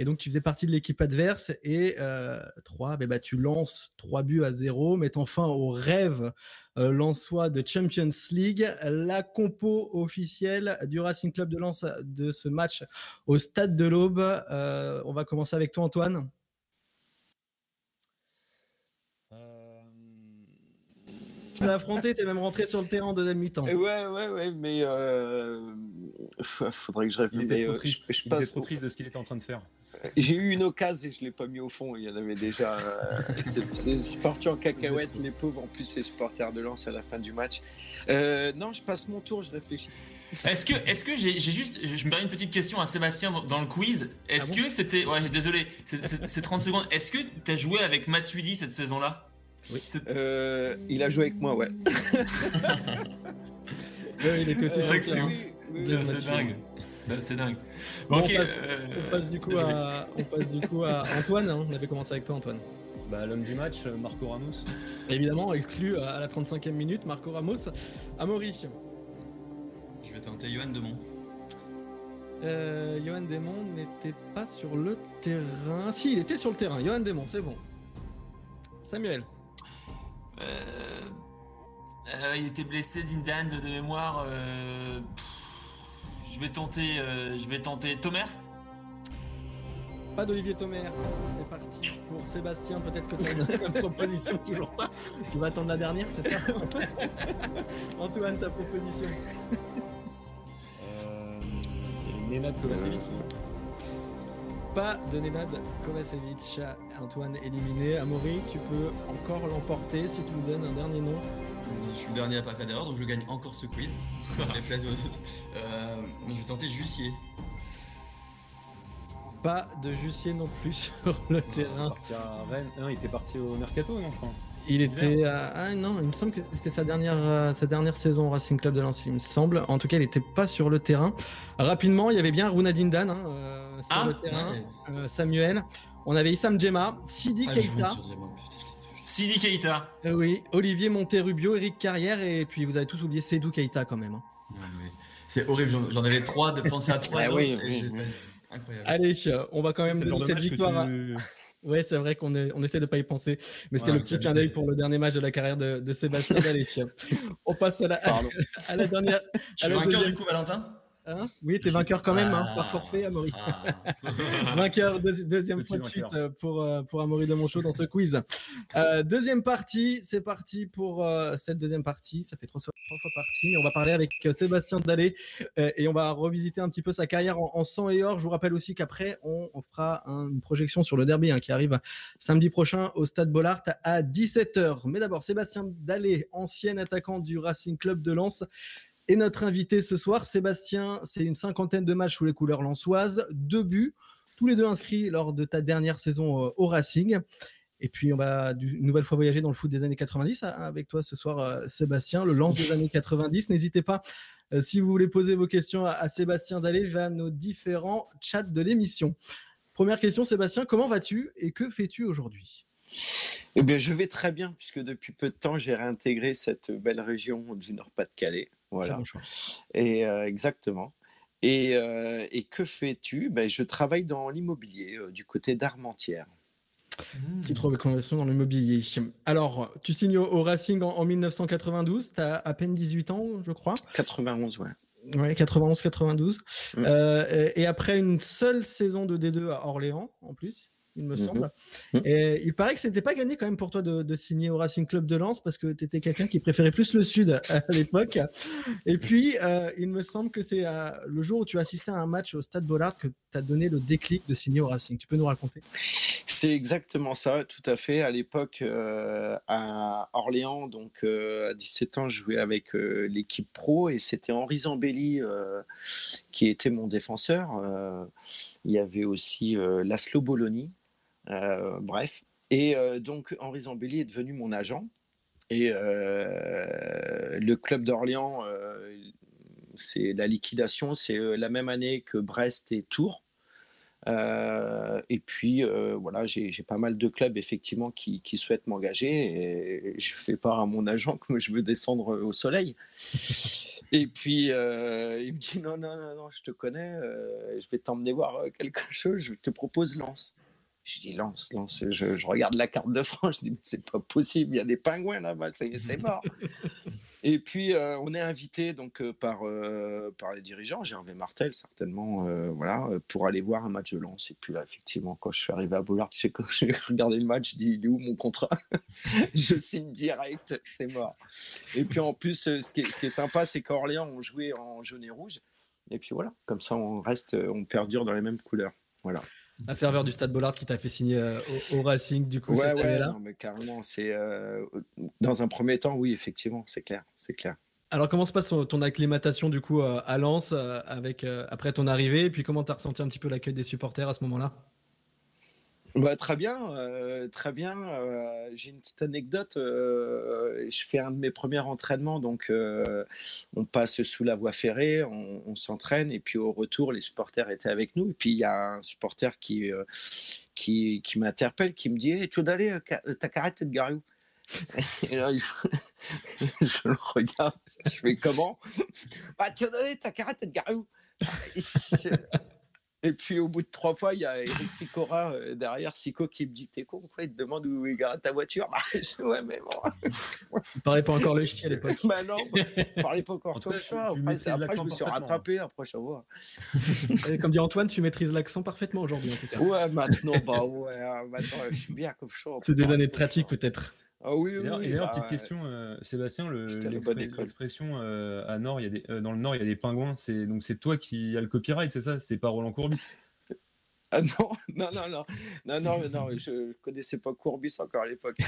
Et donc, tu faisais partie de l'équipe adverse et euh, 3, ben, bah, tu lances 3 buts à 0, mettant fin au rêve euh, de Champions League. La compo officielle du Racing Club de Lens de ce match au Stade de l'Aube. Euh, on va commencer avec toi, Antoine. Tu l'as affronté, tu es même rentré sur le terrain en deuxième mi-temps. Ouais, ouais, ouais, mais faudrait que je réfléchisse. Il était trop triste, je, passe... trop triste de ce qu'il était en train de faire. J'ai eu une occasion et je l'ai pas mis au fond. Il y en avait déjà. c'est parti en cacahuète, les pauvres. En plus, les supporters de Lens à la fin du match. non, je passe mon tour, je réfléchis. Est-ce que, est-ce que j'ai, juste, je me permets une petite question à Sébastien dans le quiz. Est-ce ah que c'était, ouais, désolé, c'est 30 secondes. Est-ce que tu as joué avec Matuidi cette saison-là? Oui. Euh, il a joué avec moi, ouais. il était aussi sur C'est dingue. C'est dingue. on, passe, euh, on, passe, du coup à, on passe du coup à Antoine. Hein. On avait commencé avec toi, Antoine. Bah, L'homme du match, Marco Ramos. Évidemment, exclu à la 35e minute, Marco Ramos. Amaury. Je vais tenter Johan Demont. Euh, Johan Demont n'était pas sur le terrain. Si, il était sur le terrain. Johan Demont, c'est bon. Samuel. Euh, euh, il était blessé d'Indan de, mémoire. je vais tenter. je vais tenter Tomer. Pas d'Olivier Tomer. C'est parti pour Sébastien. Peut-être que tu as une proposition, toujours pas. Tu vas attendre la dernière, c'est ça Antoine, ta proposition Nenad Kovacevic Pas de Nenad Kovacevic. Antoine éliminé. Amaury, tu peux encore l'emporter si tu me donnes un dernier nom. Je suis le dernier à pas faire d'erreur, donc je gagne encore ce quiz. Euh, je vais tenter Jussier. Pas de Jussier non plus sur le terrain. il était parti au Mercato, non, je crois. Il était. ah non, il me semble que c'était sa dernière, euh, sa dernière saison au Racing Club de Lens, il me semble. En tout cas, il n'était pas sur le terrain. Rapidement, il y avait bien Runa Dindan hein, euh, sur ah, le terrain, euh, Samuel. On avait Issam Djema, Sidi ah, Keita. Sidi Keita. oui, Olivier Monterubio, Eric Carrière, et puis vous avez tous oublié Sedou Keita quand même. Hein. C'est horrible, j'en avais trois de penser à trois. oui, Allez, on va quand même donner cette victoire. Ouais, c'est vrai qu'on on essaie de pas y penser, mais c'était le petit clin d'œil pour le dernier match de la carrière de, Sébastien Dallet. on passe à la, à la dernière. Je suis vainqueur du coup, Valentin? Hein oui, t'es vainqueur quand même, hein, par ah. forfait, Amaury. Ah. vainqueur deuxième fois de suite euh, pour, euh, pour Amaury de Monchot dans ce quiz. Euh, deuxième partie, c'est parti pour cette deuxième partie. Ça fait trois, trois fois partie, mais on va parler avec Sébastien Dallet et on va revisiter un petit peu sa carrière en, sang et or. Je vous rappelle aussi qu'après, on, fera une projection sur le derby hein, qui arrive samedi prochain au Stade Bollard à 17h. Mais d'abord, Sébastien Dallet, ancien attaquant du Racing Club de Lens. Et notre invité ce soir, Sébastien, c'est une cinquantaine de matchs sous les couleurs lensoises, deux buts, tous les deux inscrits lors de ta dernière saison euh, au Racing. Et puis, on va une nouvelle fois voyager dans le foot des années 90 hein, avec toi ce soir, euh, Sébastien, le lance des années 90. N'hésitez pas, euh, si vous voulez poser vos questions à, Sébastien, d'aller vers nos différents chats de l'émission. Première question, Sébastien, comment vas-tu et que fais-tu aujourd'hui? Eh bien, je vais très bien, puisque depuis peu de temps, j'ai réintégré cette belle région du Nord-Pas-de-Calais. Voilà. Et euh, exactement. Et, euh, et que fais-tu? Ben, Je travaille dans l'immobilier, euh, du côté d'Armentières. Mmh. Titre de conversion dans l'immobilier. Alors, tu signes au, Racing en, 1992, tu as à peine 18 ans, je crois? 91, ouais. Ouais, 91-92. Mmh. et après une seule saison de D2 à Orléans, en plus il me mhm. semble. Mhm. Et il paraît que c'était pas gagné quand même pour toi de, signer au Racing Club de Lens parce que tu étais quelqu'un qui préférait plus le sud à l'époque. Et puis, euh, il me semble que c'est euh, le jour où tu assistais à un match au Stade Bollard que tu as donné le déclic de signer au Racing. Tu peux nous raconter? C'est exactement ça, tout à fait. À l'époque, euh, à Orléans, donc à 17 ans, je jouais avec l'équipe pro et c'était Henri Zambelli qui était mon défenseur. il y avait aussi Laszlo Bologna bref. Et euh, donc, Henri Zambelli est devenu mon agent. Et euh, le club d'Orléans, c'est la liquidation, c'est la même année que Brest et Tours. et puis voilà, j'ai pas mal de clubs effectivement qui, souhaitent m'engager et je fais part à mon agent que je veux descendre au soleil. et puis il me dit non, non, non, non je te connais, je vais t'emmener voir quelque chose, je te propose Lance. Je dis lance, lance. Je, regarde la carte de France, je dis mais c'est pas possible, il y a des pingouins là-bas, c'est mort. et puis euh, on est invité donc euh, par euh, par les dirigeants, Gervais Martel certainement, voilà, pour aller voir un match de lance. Et puis là effectivement quand je suis arrivé à Bollard, j'ai regardé le match, je dis il est où mon contrat? Je signe direct, c'est mort. Et puis en plus ce qui est, ce qui est sympa, c'est qu'Orléans ont joué en jaune et rouge. et puis voilà, comme ça on reste, on perdure dans les mêmes couleurs. Voilà. La ferveur du Stade Bollard qui t'a fait signer au, Racing du coup ouais, cette ouais, Non, mais carrément, c'est dans un premier temps, oui, effectivement, c'est clair, c'est clair. Alors, comment se passe ton acclimatation du coup à Lens avec, après ton arrivée? Et puis, comment tu as ressenti un petit peu l'accueil des supporters à ce moment-là? Bah, très bien, euh, très bien. Euh, j'ai une petite anecdote. Euh, je fais un de mes premiers entraînements, donc on passe sous la voie ferrée, on, s'entraîne, et puis au retour, les supporters étaient avec nous. Et puis il y a un supporter qui, qui, m'interpelle, qui me dit hey, Tu d'aller, ta carrette de Gariou et là, je le regarde, je fais comment? Bah, tu d'aller, ta carrette de Gariou et puis au bout de trois fois, il y a Eric Sicora euh, derrière, Sico qui me dit T'es con, quoi Il te demande où est ta voiture. Bah, je Ouais, mais bon. Tu parlais pas encore le chien à l'époque. bah non, je parlais pas encore le chien. Après, après je me suis rattrapé, après, je vois. Comme dit Antoine, tu maîtrises l'accent parfaitement aujourd'hui, en tout cas. Ouais, maintenant, bah ouais, hein, maintenant, je suis bien comme chaud. C'est des années de pratique, peut-être. Ah oui, oui. Et d'ailleurs, petite question, euh, Sébastien, l'expression euh, à Nord, il y a des, euh, dans le Nord, il y a des pingouins. C'est donc c'est toi qui as le copyright, c'est ça? C'est pas Roland Courbis? ah non, non, non, non, non, non, je connaissais pas Courbis encore à l'époque.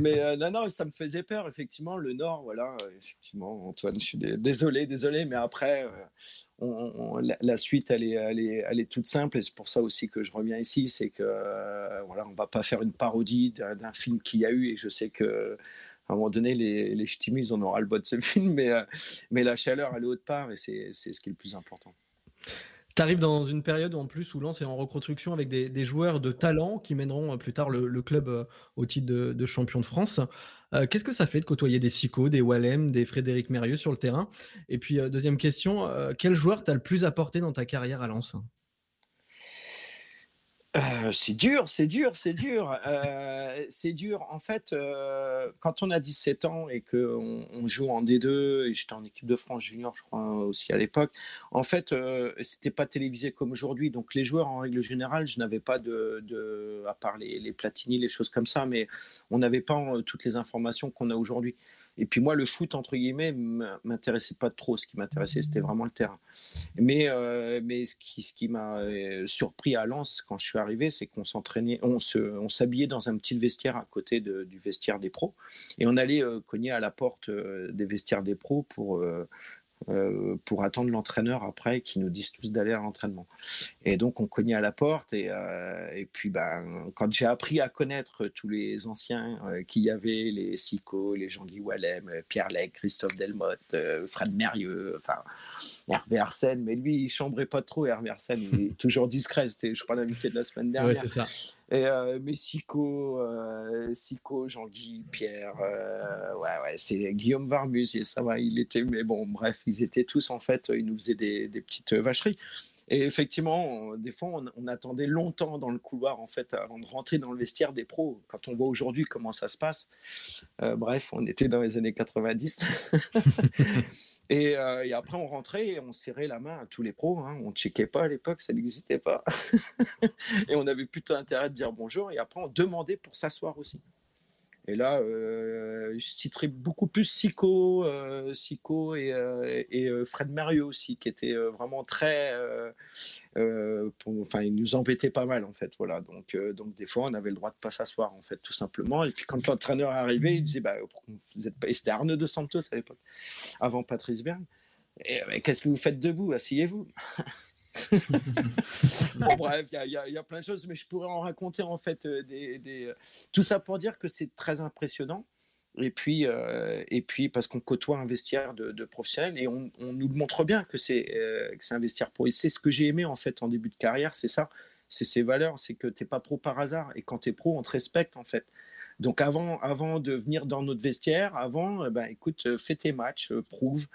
Mais euh, non, non, ça me faisait peur, effectivement, le Nord, voilà, effectivement, Antoine, je suis désolé, désolé, mais après, euh, la, suite, elle est, elle, est, elle est toute simple, et c'est pour ça aussi que je reviens ici, c'est que, euh, voilà, on va pas faire une parodie d'un film qu'il y a eu, et je sais que à un moment donné, les, les ch'timis, ils en aura le bas de ce film, mais, mais la chaleur, elle est haute part, et c'est ce qui est le plus important. Tu arrives dans une période en plus où Lens est en reconstruction avec des, joueurs de talent qui mèneront euh, plus tard le, club euh, au titre de, champion de France. Euh, qu'est-ce que ça fait de côtoyer des Sico, des Wallem, des Frédéric Mérieux sur le terrain? Et puis, deuxième question, quel joueur t'as le plus apporté dans ta carrière à Lens? Euh, c'est dur, c'est dur, c'est dur. Euh, c'est dur. En fait, euh, quand on a 17 ans et qu'on on joue en D2, et j'étais en équipe de France junior, je crois aussi à l'époque, en fait, c'était pas télévisé comme aujourd'hui. Donc les joueurs, en règle générale, je n'avais pas de, à part les, les Platini, les choses comme ça, mais on n'avait pas toutes les informations qu'on a aujourd'hui. Et puis moi, le foot, entre guillemets, m'intéressait pas trop. Ce qui m'intéressait, c'était vraiment le terrain. Mais, euh, mais ce qui, ce qui m'a euh, surpris à Lens quand je suis arrivé, c'est qu'on s'entraînait, on s'habillait dans un petit vestiaire à côté du vestiaire des pros. Et on allait euh, cogner à la porte des vestiaires des pros pour, euh, pour attendre l'entraîneur après qui nous disent tous d'aller à l'entraînement. Et donc on cognait à la porte et, euh, et puis ben, quand j'ai appris à connaître tous les anciens euh, qui y avait, les Sico, les Jean-Guy Wallem, Pierre Lec, Christophe Delmotte, Fred Mérieux, enfin Hervé Arsène, mais lui il chambrait pas trop Hervé Arsène, il est toujours discret, c'était je crois l'invité de la semaine dernière. Ouais, c'est ça. Et euh, mais Sico, euh, Jean-Guy, Pierre, euh, ouais, ouais, c'est Guillaume Varmus, ça va, il était, mais bon, bref, ils étaient tous en fait, ils nous faisaient des, des petites vacheries. Et effectivement, des fois, on, attendait longtemps dans le couloir, en fait, avant de rentrer dans le vestiaire des pros. Quand on voit aujourd'hui comment ça se passe, euh, bref, on était dans les années 90. Euh, et, après, on rentrait et on serrait la main à tous les pros. Hein. On ne checkait pas à l'époque, ça n'existait pas. et on avait plutôt intérêt de dire bonjour. Et après, on demandait pour s'asseoir aussi. Et là, euh, je citerai beaucoup plus Sico, euh, Sico et, euh, Fred Mario aussi, qui était vraiment très. enfin, il nous embêtait pas mal, en fait. Voilà. Donc, donc, des fois, on avait le droit de pas s'asseoir, en fait, tout simplement. Et puis, quand l'entraîneur est arrivé, il disait bah, vous êtes. Et c'était Arnaud de Santos à l'époque, avant Patrice Berg. Et qu'est-ce que vous faites debout? Asseyez-vous. bref, il y, a plein de choses, mais je pourrais en raconter en fait euh, des... tout ça pour dire que c'est très impressionnant. Et puis, euh, et puis parce qu'on côtoie un vestiaire de, professionnels et on, nous le montre bien que c'est euh, un vestiaire pro. Et c'est ce que j'ai aimé en fait en début de carrière, c'est ça, c'est ces valeurs, c'est que tu n'es pas pro par hasard. Et quand tu es pro, on te respecte en fait. Donc avant, avant de venir dans notre vestiaire, avant, ben, écoute, fais tes matchs, prouve.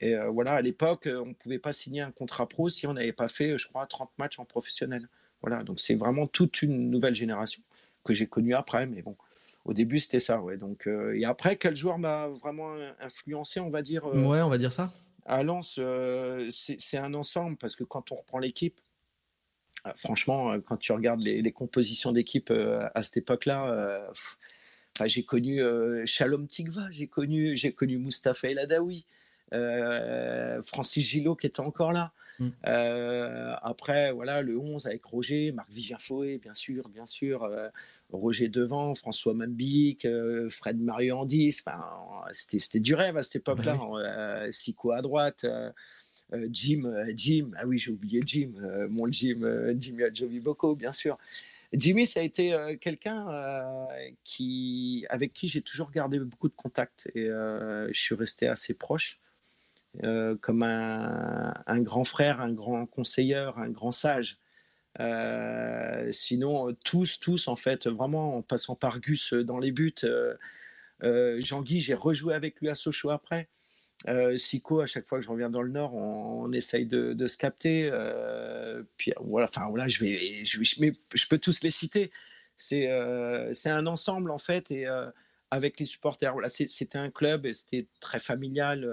Et euh, voilà, à l'époque, euh, on ne pouvait pas signer un contrat pro si on n'avait pas fait, je crois, 30 matchs en professionnel. Voilà, donc c'est vraiment toute une nouvelle génération que j'ai connue après, mais bon, au début c'était ça, ouais. Donc euh, et après, quel joueur m'a vraiment influencé, on va dire. ouais, on va dire ça. À Lens, c'est un ensemble parce que quand on reprend l'équipe, franchement, quand tu regardes les, compositions d'équipe à cette époque-là, j'ai connu Shalom Tigva, j'ai connu, j'ai connu Mustafa El Adawi, Francis Gillot qui était encore là. Mm. après, voilà, le 11 avec Roger, Marc Vivien Foé, bien sûr, bien sûr, Roger Devant, François Mambic, Fred Mario Andis. C'était du rêve à cette époque-là. Sico à droite. Jim, Jim, ah oui, j'ai oublié Jim, mon Jim, Jimmy Adjovi Boko, bien sûr. Jimmy, ça a été quelqu'un qui, avec qui j'ai toujours gardé beaucoup de contacts et je suis resté assez proche. Comme un, grand frère, un grand conseiller, un grand sage. sinon, tous, tous, en fait, vraiment en passant par Gus dans les buts. Jean-Guy, j'ai rejoué avec lui à Sochaux après. Euh, Sico, à chaque fois que je reviens dans le Nord, on, essaye de, se capter. Euh, puis voilà, enfin voilà, je vais, je, peux tous les citer. Euh, c'est un ensemble en fait et avec les supporters. C'était un club et c'était très familial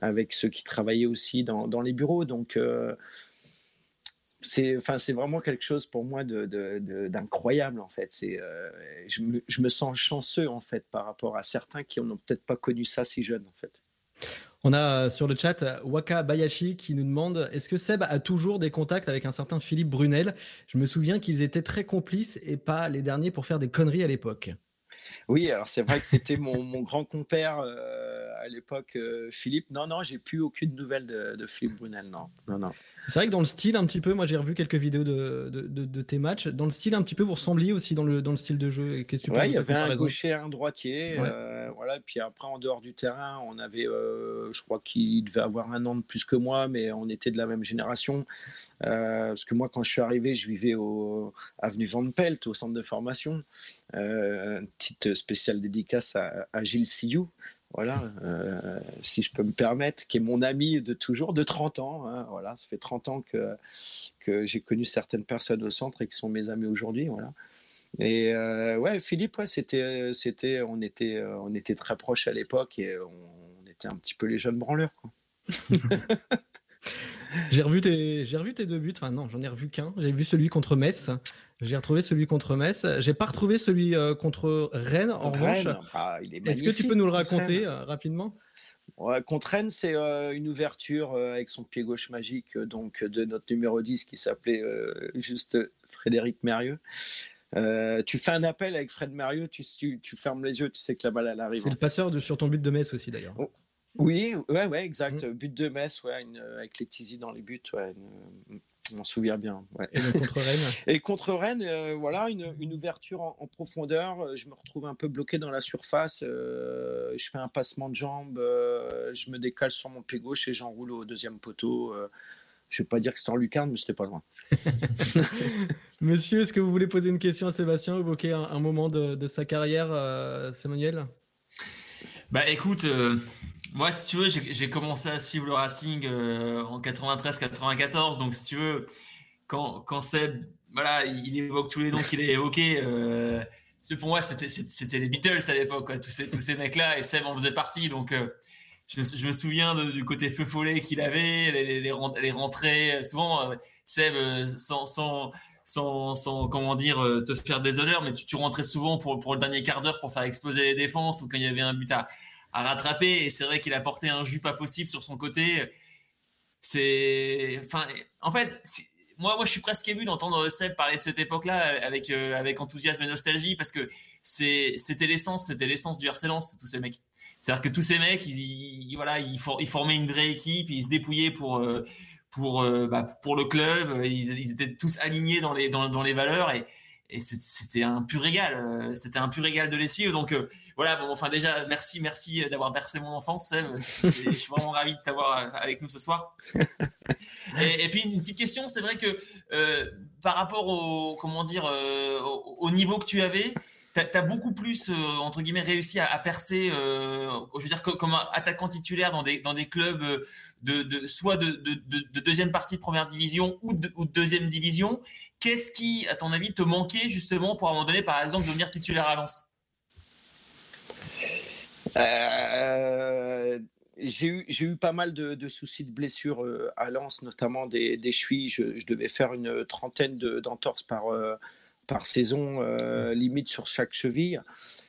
avec ceux qui travaillaient aussi dans, les bureaux. Donc c'est enfin c'est vraiment quelque chose pour moi d'incroyable en fait euh, je, me, je, me, sens chanceux en fait par rapport à certains qui n'ont peut-être pas connu ça si jeune en fait on a sur le chat Waka Bayashi qui nous demande est-ce que Seb a toujours des contacts avec un certain Philippe Brunel? Je me souviens qu'ils étaient très complices et pas les derniers pour faire des conneries à l'époque. Oui, alors c'est vrai que c'était mon, mon, grand compère euh, à l'époque, euh, Philippe. Non, non, j'ai plus aucune nouvelle de, de Philippe Brunel, non, non, non. C'est vrai que dans le style, un petit peu, moi j'ai revu quelques vidéos de, de, tes matchs. Dans le style, un petit peu, vous ressembliez aussi dans le, dans le style de jeu. Ouais, il y avait un gaucher, un droitier. Euh, voilà. Puis après, en dehors du terrain, on avait, euh, je crois qu'il devait avoir un an de plus que moi, mais on était de la même génération. Euh, parce que moi, quand je suis arrivé, je vivais au avenue Van Pelt, au centre de formation. une petite spéciale dédicace à, à Gilles Sillou, voilà, euh, si je peux me permettre, qui est mon ami de toujours, de 30 ans. Hein, voilà, ça fait 30 ans que, j'ai connu certaines personnes au centre et qui sont mes amis aujourd'hui. Voilà. Et euh, ouais, Philippe, ouais, c'était, on était, très proches à l'époque et on, était un petit peu les jeunes branleurs. j'ai revu tes, j'ai revu tes deux buts. Enfin non, j'en ai revu qu'un. J'ai vu celui contre Metz. J'ai retrouvé celui contre Metz. J'ai pas retrouvé celui euh, contre Rennes. En revanche, ah, est-ce que tu peux nous le raconter euh, rapidement? Contre Rennes, c'est euh, une ouverture avec son pied gauche magique donc de notre numéro 10 qui s'appelait juste Frédéric Mérieux. tu fais un appel avec Fred Mérieux, tu, tu, fermes les yeux, tu sais que la balle elle arrive. C'est le passeur de, sur ton but de Metz aussi d'ailleurs. Oh, oui, ouais, ouais, exact. Mmh. But de Metz, ouais, avec les Tizi dans les buts, ouais, je m'en souviens bien. Et contre Rennes Et contre Rennes, euh, voilà, une, ouverture en, profondeur. Euh, je me retrouve un peu bloqué dans la surface. Euh, je fais un passement de jambe. je me décale sur mon pied gauche et j'enroule au deuxième poteau. je ne vais pas dire que c'était en lucarne, mais c'était pas loin. Monsieur, est-ce que vous voulez poser une question à Sébastien, évoquer un, moment de, de, sa carrière, Samuel? Bah écoute, moi, si tu veux, j'ai commencé à suivre le Racing euh, en 93-94. Donc, si tu veux, quand, quand Seb, voilà, il évoque tous les noms qu'il a évoqués, euh, pour moi, c'était les Beatles à l'époque, tous ces, tous ces mecs-là, et Seb en faisait partie. Donc, euh, je, me, souviens du côté feu follet qu'il avait, les, les, les, rentrées. Souvent, euh, Seb, sans, sans, sans, sans, comment dire, te faire des honneurs, mais tu, tu rentrais souvent pour, pour le dernier quart d'heure pour faire exploser les défenses ou quand il y avait un but à à rattraper. Et c'est vrai qu'il a porté un jus pas possible sur son côté. C'est, enfin, en fait, moi, moi, je suis presque ému d'entendre Seb parler de cette époque-là avec, euh, avec enthousiasme et nostalgie parce que c'était l'essence, c'était l'essence du RC tous ces mecs. C'est-à-dire que tous ces mecs, ils, voilà, ils, formaient une vraie équipe, ils se dépouillaient pour, euh, pour, euh, bah, pour le club, ils, étaient tous alignés dans les, dans, dans les valeurs et, et c'était un pur régal. C'était un pur régal de les suivre. Donc, voilà, bon, enfin déjà, merci, merci d'avoir bercé mon enfance, je suis vraiment ravi de t'avoir euh, avec nous ce soir. Et, puis une petite question, c'est vrai que euh, par rapport au, comment dire, euh, au, niveau que tu avais, tu as, beaucoup plus, entre guillemets, réussi à, percer, je veux dire, comme attaquant titulaire dans des, clubs de, soit de, deuxième partie de première division ou de, deuxième division. Qu'est-ce qui, à ton avis, te manquait justement pour à un moment donné, par exemple, devenir titulaire à Lens? Euh, j'ai eu, pas mal de, soucis de blessures euh, à Lens, notamment des, des chevilles. Je, devais faire une trentaine d'entorses par, euh, par saison, limite sur chaque cheville.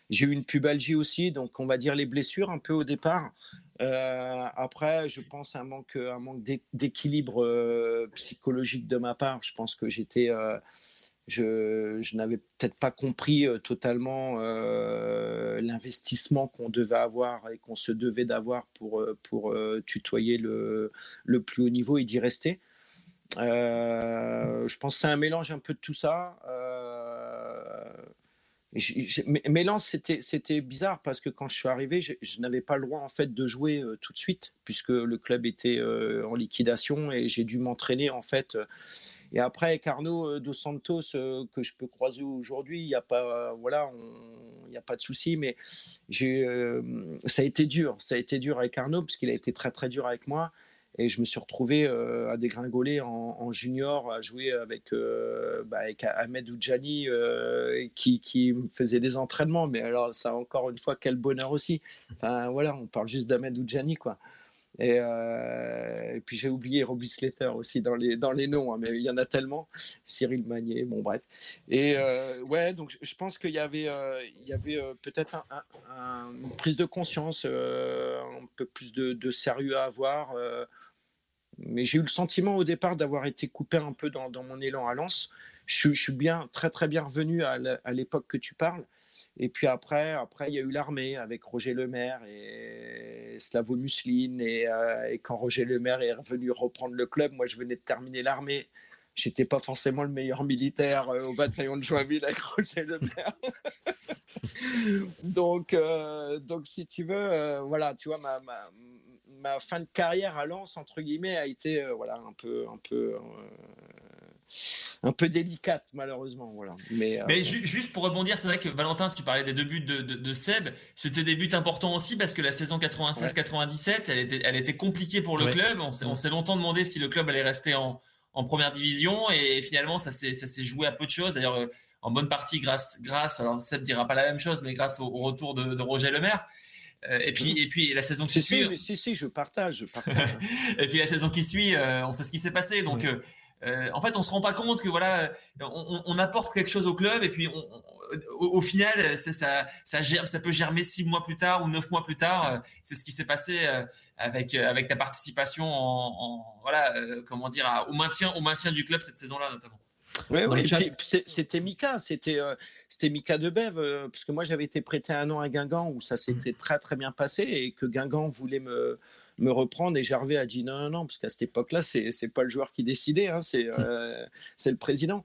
J'ai eu une pubalgie aussi, donc on va dire les blessures un peu au départ. après, je pense un manque, un manque d'équilibre psychologique de ma part. Je pense que j'étais je, n'avais peut-être pas compris euh, totalement euh, l'investissement qu'on devait avoir et qu'on se devait d'avoir pour, euh, pour tutoyer le, le, plus haut niveau et d'y rester. je pense que c'est un mélange un peu de tout ça. Lens, c'était, c'était bizarre parce que quand je suis arrivé, je, n'avais pas le droit en fait de jouer tout de suite puisque le club était en liquidation et j'ai dû m'entraîner en fait et après, Carnot euh, dos Santos, euh, que je peux croiser aujourd'hui, il n'y a pas, voilà, il a pas de souci. Mais euh, ça a été dur. Ça a été dur avec Carnot parce qu'il a été très très dur avec moi. Et je me suis retrouvé à dégringoler en, junior, à jouer avec, bah, avec Ahmed Oudjani qui, qui me faisait des entraînements. Mais alors, ça, encore une fois, quel bonheur aussi. Enfin, voilà, on parle juste d'Ahmed Oudjani, quoi. Euh, et, puis j'ai oublié Robbie Slater aussi dans les, dans les noms, hein, mais il y en a tellement. Cyril Magnier, bon bref. Et euh, ouais, donc je pense qu'il y avait, euh, il y avait peut-être un, une prise de conscience, un peu plus de, sérieux à avoir. mais j'ai eu le sentiment au départ d'avoir été coupé un peu dans, dans mon élan à Lens. Je, je, suis bien, très très bien revenu à l'époque que tu parles. Et puis après, après il y a eu l'armée avec Roger Lemaire et Slavo Musline. Euh, et, quand Roger Lemaire est revenu reprendre le club, moi je venais de terminer l'armée. J'étais pas forcément le meilleur militaire euh, au bataillon de Joinville avec Roger Lemaire. donc, euh, donc si tu veux, voilà, tu vois ma, ma, fin de carrière à Lens entre guillemets a été voilà un peu un peu un peu délicate malheureusement voilà mais, euh, juste pour rebondir c'est vrai que Valentin tu parlais des deux buts de, de, Seb c'était des buts importants aussi parce que la saison 96-97 elle était elle était compliquée pour le club on s'est longtemps demandé si le club allait rester en, en première division et finalement ça s'est joué à peu de choses d'ailleurs euh, en bonne partie grâce grâce alors Seb dira pas la même chose mais grâce au, retour de, Roger Lemaire euh, et puis, et puis la saison qui suit. Si, si, je partage. Je partage. et puis la saison qui suit, on sait ce qui s'est passé. Donc, euh, en fait, on se rend pas compte que voilà, on, apporte quelque chose au club et puis au, final, ça, ça, germe, ça peut germer six mois plus tard ou neuf mois plus tard. Euh, c'est ce qui s'est passé euh, avec avec ta participation en, voilà, comment dire, au maintien au maintien du club cette saison-là notamment. Oui, oui. C'était Mika, c'était c'était Mika Debev, parce que moi j'avais été prêté un an à Guingamp où ça s'était mmh. très très bien passé et que Guingamp voulait me me reprendre. Et Gervais a dit non, non, non, parce qu'à cette époque-là, c'est n'est pas le joueur qui décidait, hein, c'est euh, c'est le président.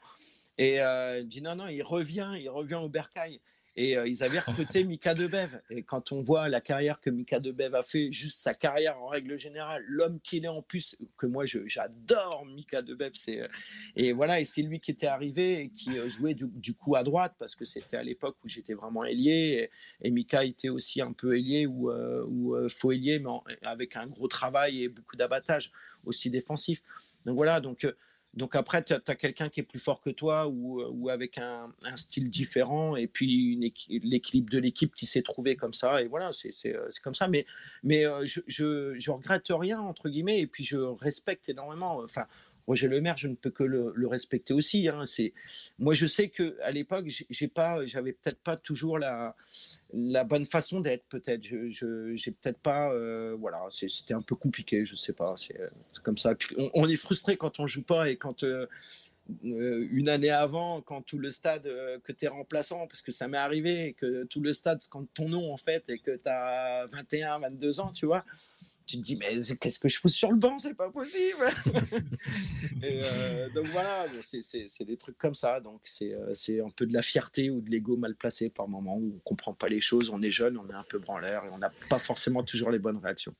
Et euh, il dit non, non, il revient, il revient au Bercail. Et euh, ils avaient recruté Mika Debev. Et quand on voit la carrière que Mika Debev a fait, juste sa carrière en règle générale, l'homme qu'il est en plus, que moi j'adore Mika Debev. C'est, euh, et voilà, et c'est lui qui était arrivé et qui euh, jouait du, coup à droite parce que c'était à l'époque où j'étais vraiment ailier. Et, Mika était aussi un peu ailier ou, ou faux ailier, mais avec un gros travail et beaucoup d'abattage aussi défensif. Donc voilà, donc donc après, tu as, quelqu'un qui est plus fort que toi ou, avec un, style différent et puis l'équilibre de l'équipe qui s'est trouvé comme ça. Et voilà, c'est comme ça. Mais, mais euh, je, je, je, regrette rien, entre guillemets, et puis je respecte énormément. Enfin, Roger Le Maire, je ne peux que le, respecter aussi. Hein. C'est, moi, je sais que à l'époque, j'ai pas, j'avais peut-être pas toujours la, la bonne façon d'être. Peut-être, je, j'ai peut-être pas, euh, voilà, c'était un peu compliqué. Je sais pas, c'est, comme ça. on, est frustré quand on joue pas et quand euh, euh, une année avant, quand tout le stade, que tu es remplaçant, parce que ça m'est arrivé, que tout le stade scande ton nom en fait, et que tu as 21, 22 ans, tu vois, tu te dis, mais qu'est-ce que je fous sur le banc? C'est pas possible euh, Donc voilà, c'est des trucs comme ça. Donc euh, c'est un peu de la fierté ou de l'ego mal placé par moment où on comprend pas les choses, on est jeune, on est un peu branleur et on n'a pas forcément toujours les bonnes réactions.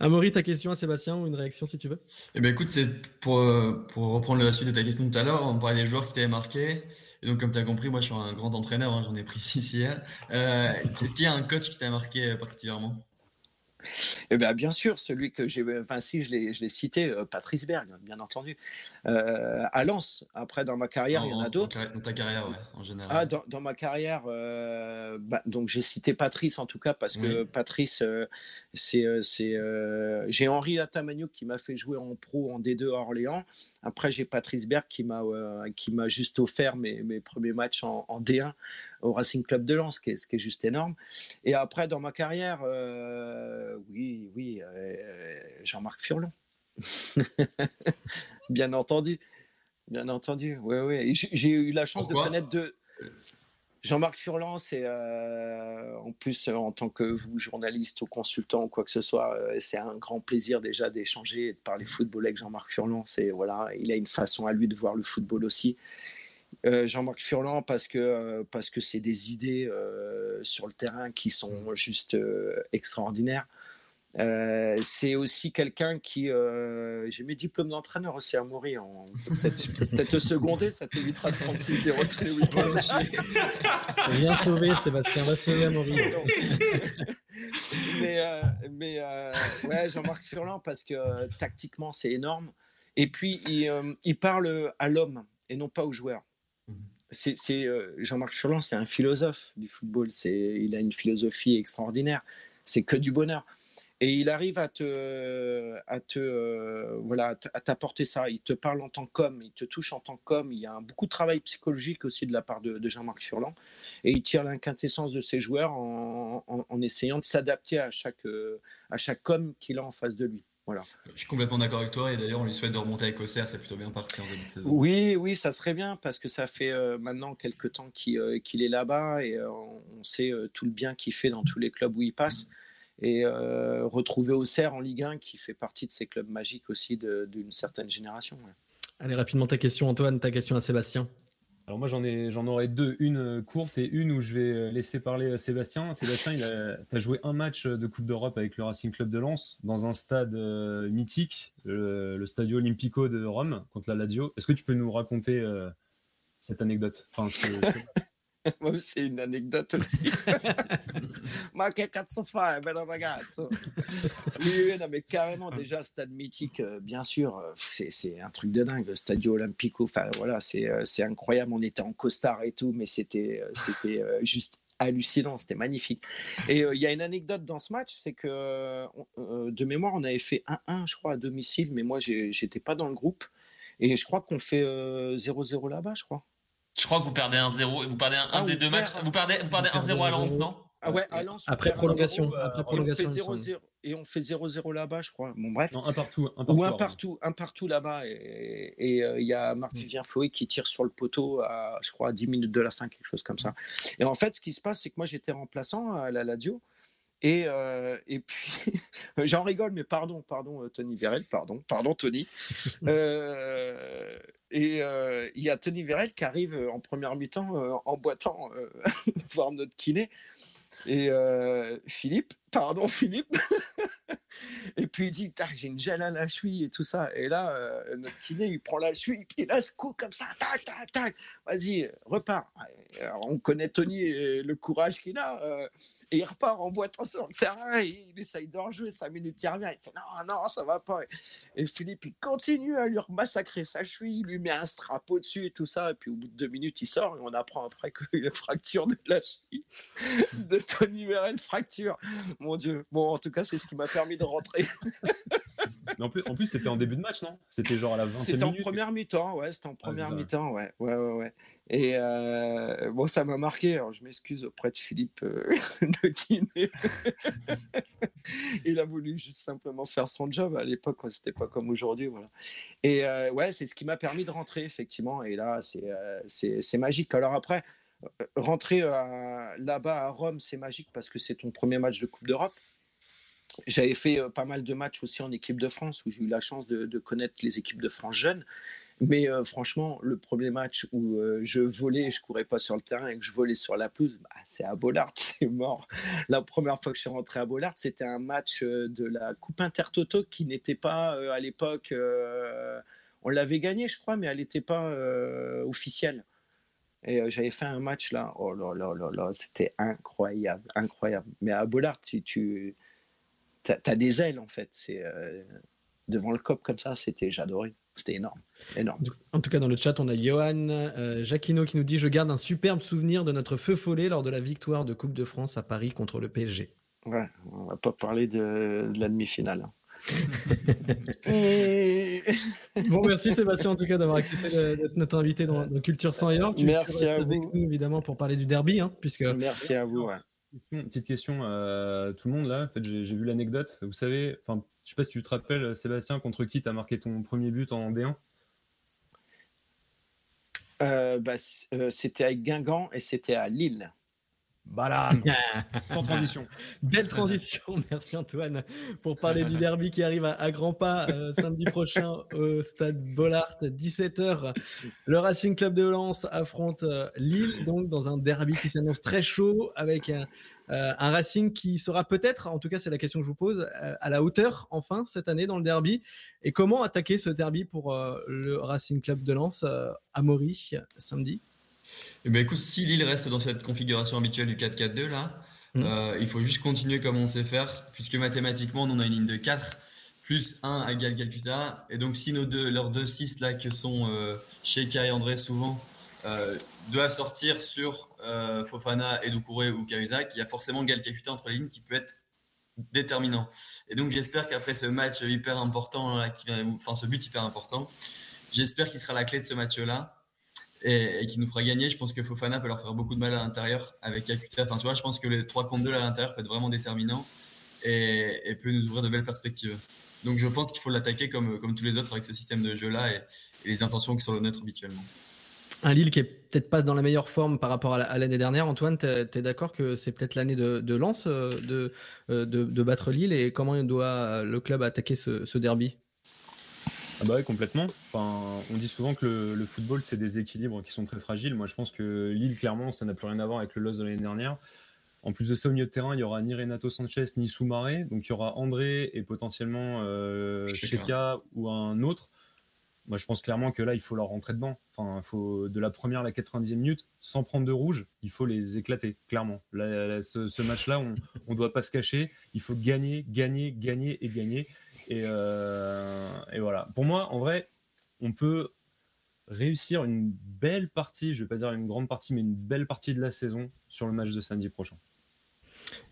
Amaury, ta question à Sébastien ou une réaction si tu veux? Eh ben écoute, c'est pour, euh, pour reprendre la suite de ta question tout à l'heure, on parlait des joueurs qui t'avaient marqué. Et donc, comme tu as compris, moi je suis un grand entraîneur, hein, j'en ai pris six hier. Est-ce qu'il y a un coach qui t'a marqué particulièrement? Eh bien, bien sûr, celui que j'ai, enfin si je l'ai, je l'ai cité, euh, Patrice Berg, bien entendu. Euh, à Lens, après dans ma carrière, il y en a d'autres. Dans ta carrière, ouais, en général. Ah, dans, dans ma carrière, euh, bah, donc j'ai cité Patrice en tout cas parce que Patrice, c'est, c'est, j'ai Henri Atamagnouk qui m'a fait jouer en pro en D2 à Orléans. Après, j'ai Patrice Berg qui m'a, qui m'a juste offert mes, mes premiers matchs en, en D1 au Racing Club de Lens, ce qui est, juste énorme. Et après, dans ma carrière, oui, oui, Jean-Marc Furlon. Bien entendu. Bien entendu, oui, oui. J'ai eu la chance de connaître deux. Jean-Marc Furlan, c'est euh, en plus en tant que vous, journaliste ou consultant ou quoi que ce soit, euh, c'est un grand plaisir déjà d'échanger et de parler football avec Jean-Marc Furlan. C'est voilà, il a une façon à lui de voir le football aussi. Euh, Jean-Marc Furlan parce que parce que c'est des idées sur le terrain qui sont juste extraordinaires. Euh, c'est aussi quelqu'un qui. Euh, j'ai mes diplômes d'entraîneur aussi à mourir. Peut-être peut te seconder, ça t'évitera de prendre 6-0 tous les week-ends. Viens sauver, Sébastien, va sauver à mourir. mais euh, mais ouais, Jean-Marc Furlan, parce que tactiquement, c'est énorme. Et puis, il, il parle à l'homme et non pas aux joueurs. C'est, Jean-Marc Furlan, c'est un philosophe du football. Il a une philosophie extraordinaire. C'est que du bonheur et il arrive à te, à te, euh, voilà, à t'apporter ça. Il te parle en tant qu'homme, il te touche en tant qu'homme. Il y a beaucoup de travail psychologique aussi de la part de, Jean-Marc Furlan, et il tire l'inquintessence de ses joueurs en, en, essayant de s'adapter à chaque, à chaque homme qu'il a en face de lui. Voilà. Je suis complètement d'accord avec toi et d'ailleurs on lui souhaite de remonter avec Auxerre, c'est plutôt bien parti en début de saison. Oui, oui, ça serait bien parce que ça fait euh, maintenant quelques temps euh, qu'il est là-bas et on sait tout le bien qu'il fait dans tous les clubs où il passe et euh, retrouver Auxerre en Ligue 1 qui fait partie de ces clubs magiques aussi d'une certaine génération. Allez, rapidement ta question, Antoine, ta question à Sébastien. Alors moi j'en ai j'en aurai deux, une courte et une où je vais laisser parler Sébastien. Sébastien, il a, joué un match de Coupe d'Europe avec le Racing Club de Lens dans un stade euh, mythique, le, Stadio Olimpico de Rome contre la Lazio. Est-ce que tu peux nous raconter euh, cette anecdote? c'est une anecdote aussi. Ma che cazzo fai, bello ragazzo Oui, non, mais carrément, déjà, stade mythique, euh, bien sûr, euh, c'est un truc de dingue, le Stadio Olimpico, enfin voilà, euh, c'est incroyable. On était en costard et tout, mais c'était c'était juste hallucinant, c'était magnifique. Et il y a une anecdote dans ce match, c'est que de mémoire, on avait fait 1-1, je crois, à domicile, mais moi, j'étais pas dans le groupe. Et je crois qu'on fait 0-0 là-bas, je crois. Je crois que vous perdez un 0 vous perdez un, ah, des deux matchs. Vous perdez, vous perdez 1-0 à Lens, non? Ah ouais, à Lens, après prolongation, après prolongation. Et on fait 0-0 là-bas, je crois. Bon, bref. Non, un partout. Un partout Ou un partout, un partout là-bas. Et euh, il y a Marc mm. Vivien Fouet qui tire sur le poteau à, je crois, à 10 minutes de la fin, quelque chose comme ça. Et en fait, ce qui se passe, c'est que moi, j'étais remplaçant à la Ladio. Et, euh, et puis, j'en rigole, mais pardon, pardon, euh, Tony Vérel, pardon, pardon, Tony. Euh, et il y a Tony Vérel qui arrive en première mi-temps en boitant voir notre kiné. Et Philippe, pardon Philippe. et puis il dit, j'ai une gêne à la cheville et tout ça. Et là, notre kiné, il prend la cheville, puis il a ce coup comme ça, tac, tac, tac. Vas-y, repars. on connaît Tony et le courage qu'il a. et il repart en boitant sur le terrain, il essaye de rejouer. Cinq minutes, il revient. Il fait, non, non, ça va pas. Et Philippe, il continue à lui massacrer sa cheville, il lui met un strap au-dessus et tout ça. Et puis au bout de deux minutes, il sort et on apprend après qu'il a fracture de la cheville de Tony Vérel, fracture. Mon Dieu. Bon, en tout cas, c'est ce qui m'a permis de rentrer. Mais en plus, en plus c'était en début de match, non? C'était genre à la 20 C'était en première mi-temps, ouais. C'était en ah, première mi-temps, ouais. Ouais, ouais, ouais. Et euh, bon, ça m'a marqué. Alors, je m'excuse auprès de Philippe euh, de Guinée. Il a voulu juste simplement faire son job. À l'époque, c'était pas comme aujourd'hui, voilà. Et euh, ouais, c'est ce qui m'a permis de rentrer, effectivement. Et là, c'est magique. Alors après, rentrer là-bas à Rome, c'est magique parce que c'est ton premier match de Coupe d'Europe. J'avais fait euh, pas mal de matchs aussi en équipe de France où j'ai eu la chance de, connaître les équipes de France jeunes. Mais euh, franchement, le premier match où euh, je volais et je courais pas sur le terrain et que je volais sur la pelouse, bah, c'est à Bollard, c'est mort. La première fois que je suis rentré à Bollard, c'était un match de la Coupe Intertoto qui n'était pas à l'époque. on l'avait gagné, je crois, mais elle n'était pas officielle. Et j'avais fait un match là, oh là là là là, c'était incroyable, incroyable. Mais à Bollard, si tu tu as, des ailes en fait. C'est euh, devant le cop comme ça, c'était j'adorais. C'était énorme, énorme. En tout cas, dans le chat, on a Johan euh, Jacquino qui nous dit Je garde un superbe souvenir de notre feu follet lors de la victoire de Coupe de France à Paris contre le PSG. Ouais, on va pas parler de, la demi-finale. Hein. Bon, merci Sébastien en tout cas d'avoir accepté d'être notre invité dans, Culture sans et merci à vous. évidemment pour parler du derby, hein, puisque. Merci à vous. Petite question à tout le monde là. En fait, j'ai vu l'anecdote. Vous savez, enfin, je sais pas si tu te rappelles, Sébastien, contre qui tu as marqué ton premier but en D1 euh, bah, euh, C'était à Guingamp et c'était à Lille. Balaam Sans transition. Belle transition, merci Antoine, pour parler du derby qui arrive à, grands pas euh, samedi prochain au stade Bollard, 17h. Le Racing Club de Lens affronte Lille, donc dans un derby qui s'annonce très chaud, avec un, euh, un Racing qui sera peut-être, en tout cas c'est la question que je vous pose, euh, à la hauteur enfin cette année dans le derby. Et comment attaquer ce derby pour euh, le Racing Club de Lens à Maury samedi? Eh ben, écoute, si Lille reste dans cette configuration habituelle du 4-4-2 là, mmh. il faut juste continuer comme on sait faire, puisque mathématiquement on a une ligne de 4 plus 1 égale Calcutta. Et donc si nos deux, leurs deux 6 là que sont Sheka et André souvent doivent sortir sur euh, Fofana, Doucouré ou Cahuzac, il y a forcément Gal entre les lignes qui peut être déterminant. Et donc j'espère qu'après ce match hyper important, qui enfin ce but hyper important, j'espère qu'il sera la clé de ce match-là et, qui nous fera gagner. Je pense que Fofana peut leur faire beaucoup de mal à l'intérieur avec Kakuta. Enfin tu vois, je pense que les 3 contre 2 à l'intérieur peut être vraiment déterminant et, peut nous ouvrir de belles perspectives. Donc je pense qu'il faut l'attaquer comme, comme tous les autres avec ce système de jeu-là et, et les intentions qui sont le nôtre habituellement. Un Lille qui est peut-être pas dans la meilleure forme par rapport à l'année dernière. Antoine, tu es, d'accord que c'est peut-être l'année de, de lance euh, euh, de, de, battre Lille et comment doit le club attaquer ce, derby? Ah bah oui, complètement. Enfin, on dit souvent que le, football, c'est des équilibres qui sont très fragiles. Moi, je pense que Lille, clairement, ça n'a plus rien à voir avec le loss de l'année dernière. En plus de ça, au milieu de terrain, il y aura ni Renato Sanchez ni Soumaré. Donc, il y aura André et potentiellement euh, ou un autre. Moi, je pense clairement que là, il faut leur rentrer dedans. Enfin, il faut de la première à la 90e minute, sans prendre de rouge, il faut les éclater, clairement. ce, match-là, on ne doit pas se cacher. Il faut gagner, gagner, gagner et gagner. Euh, et, voilà. Pour moi, en vrai, on peut réussir une belle partie, je ne vais pas dire une grande partie, mais une belle partie de la saison sur le match de samedi prochain.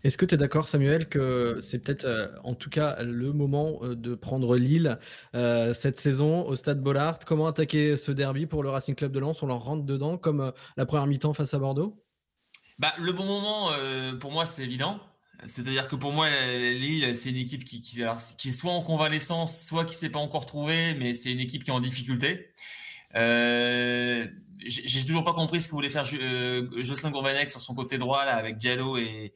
Est-ce que tu es d'accord, Samuel, que c'est peut-être euh, en tout cas le moment euh, de prendre Lille euh, cette saison au stade Bollard? Comment attaquer ce derby pour le Racing Club de Lens? On leur rentre dedans comme la première mi-temps face à Bordeaux? Bah, Le bon moment, pour moi, c'est évident. C'est-à-dire que pour moi, Lille, c'est une équipe qui, est soit en convalescence, soit qui s'est pas encore trouvée, mais c'est une équipe qui est en difficulté. J'ai toujours pas compris ce que voulait faire Jocelyn Gourvanec sur son côté droit là avec Diallo et,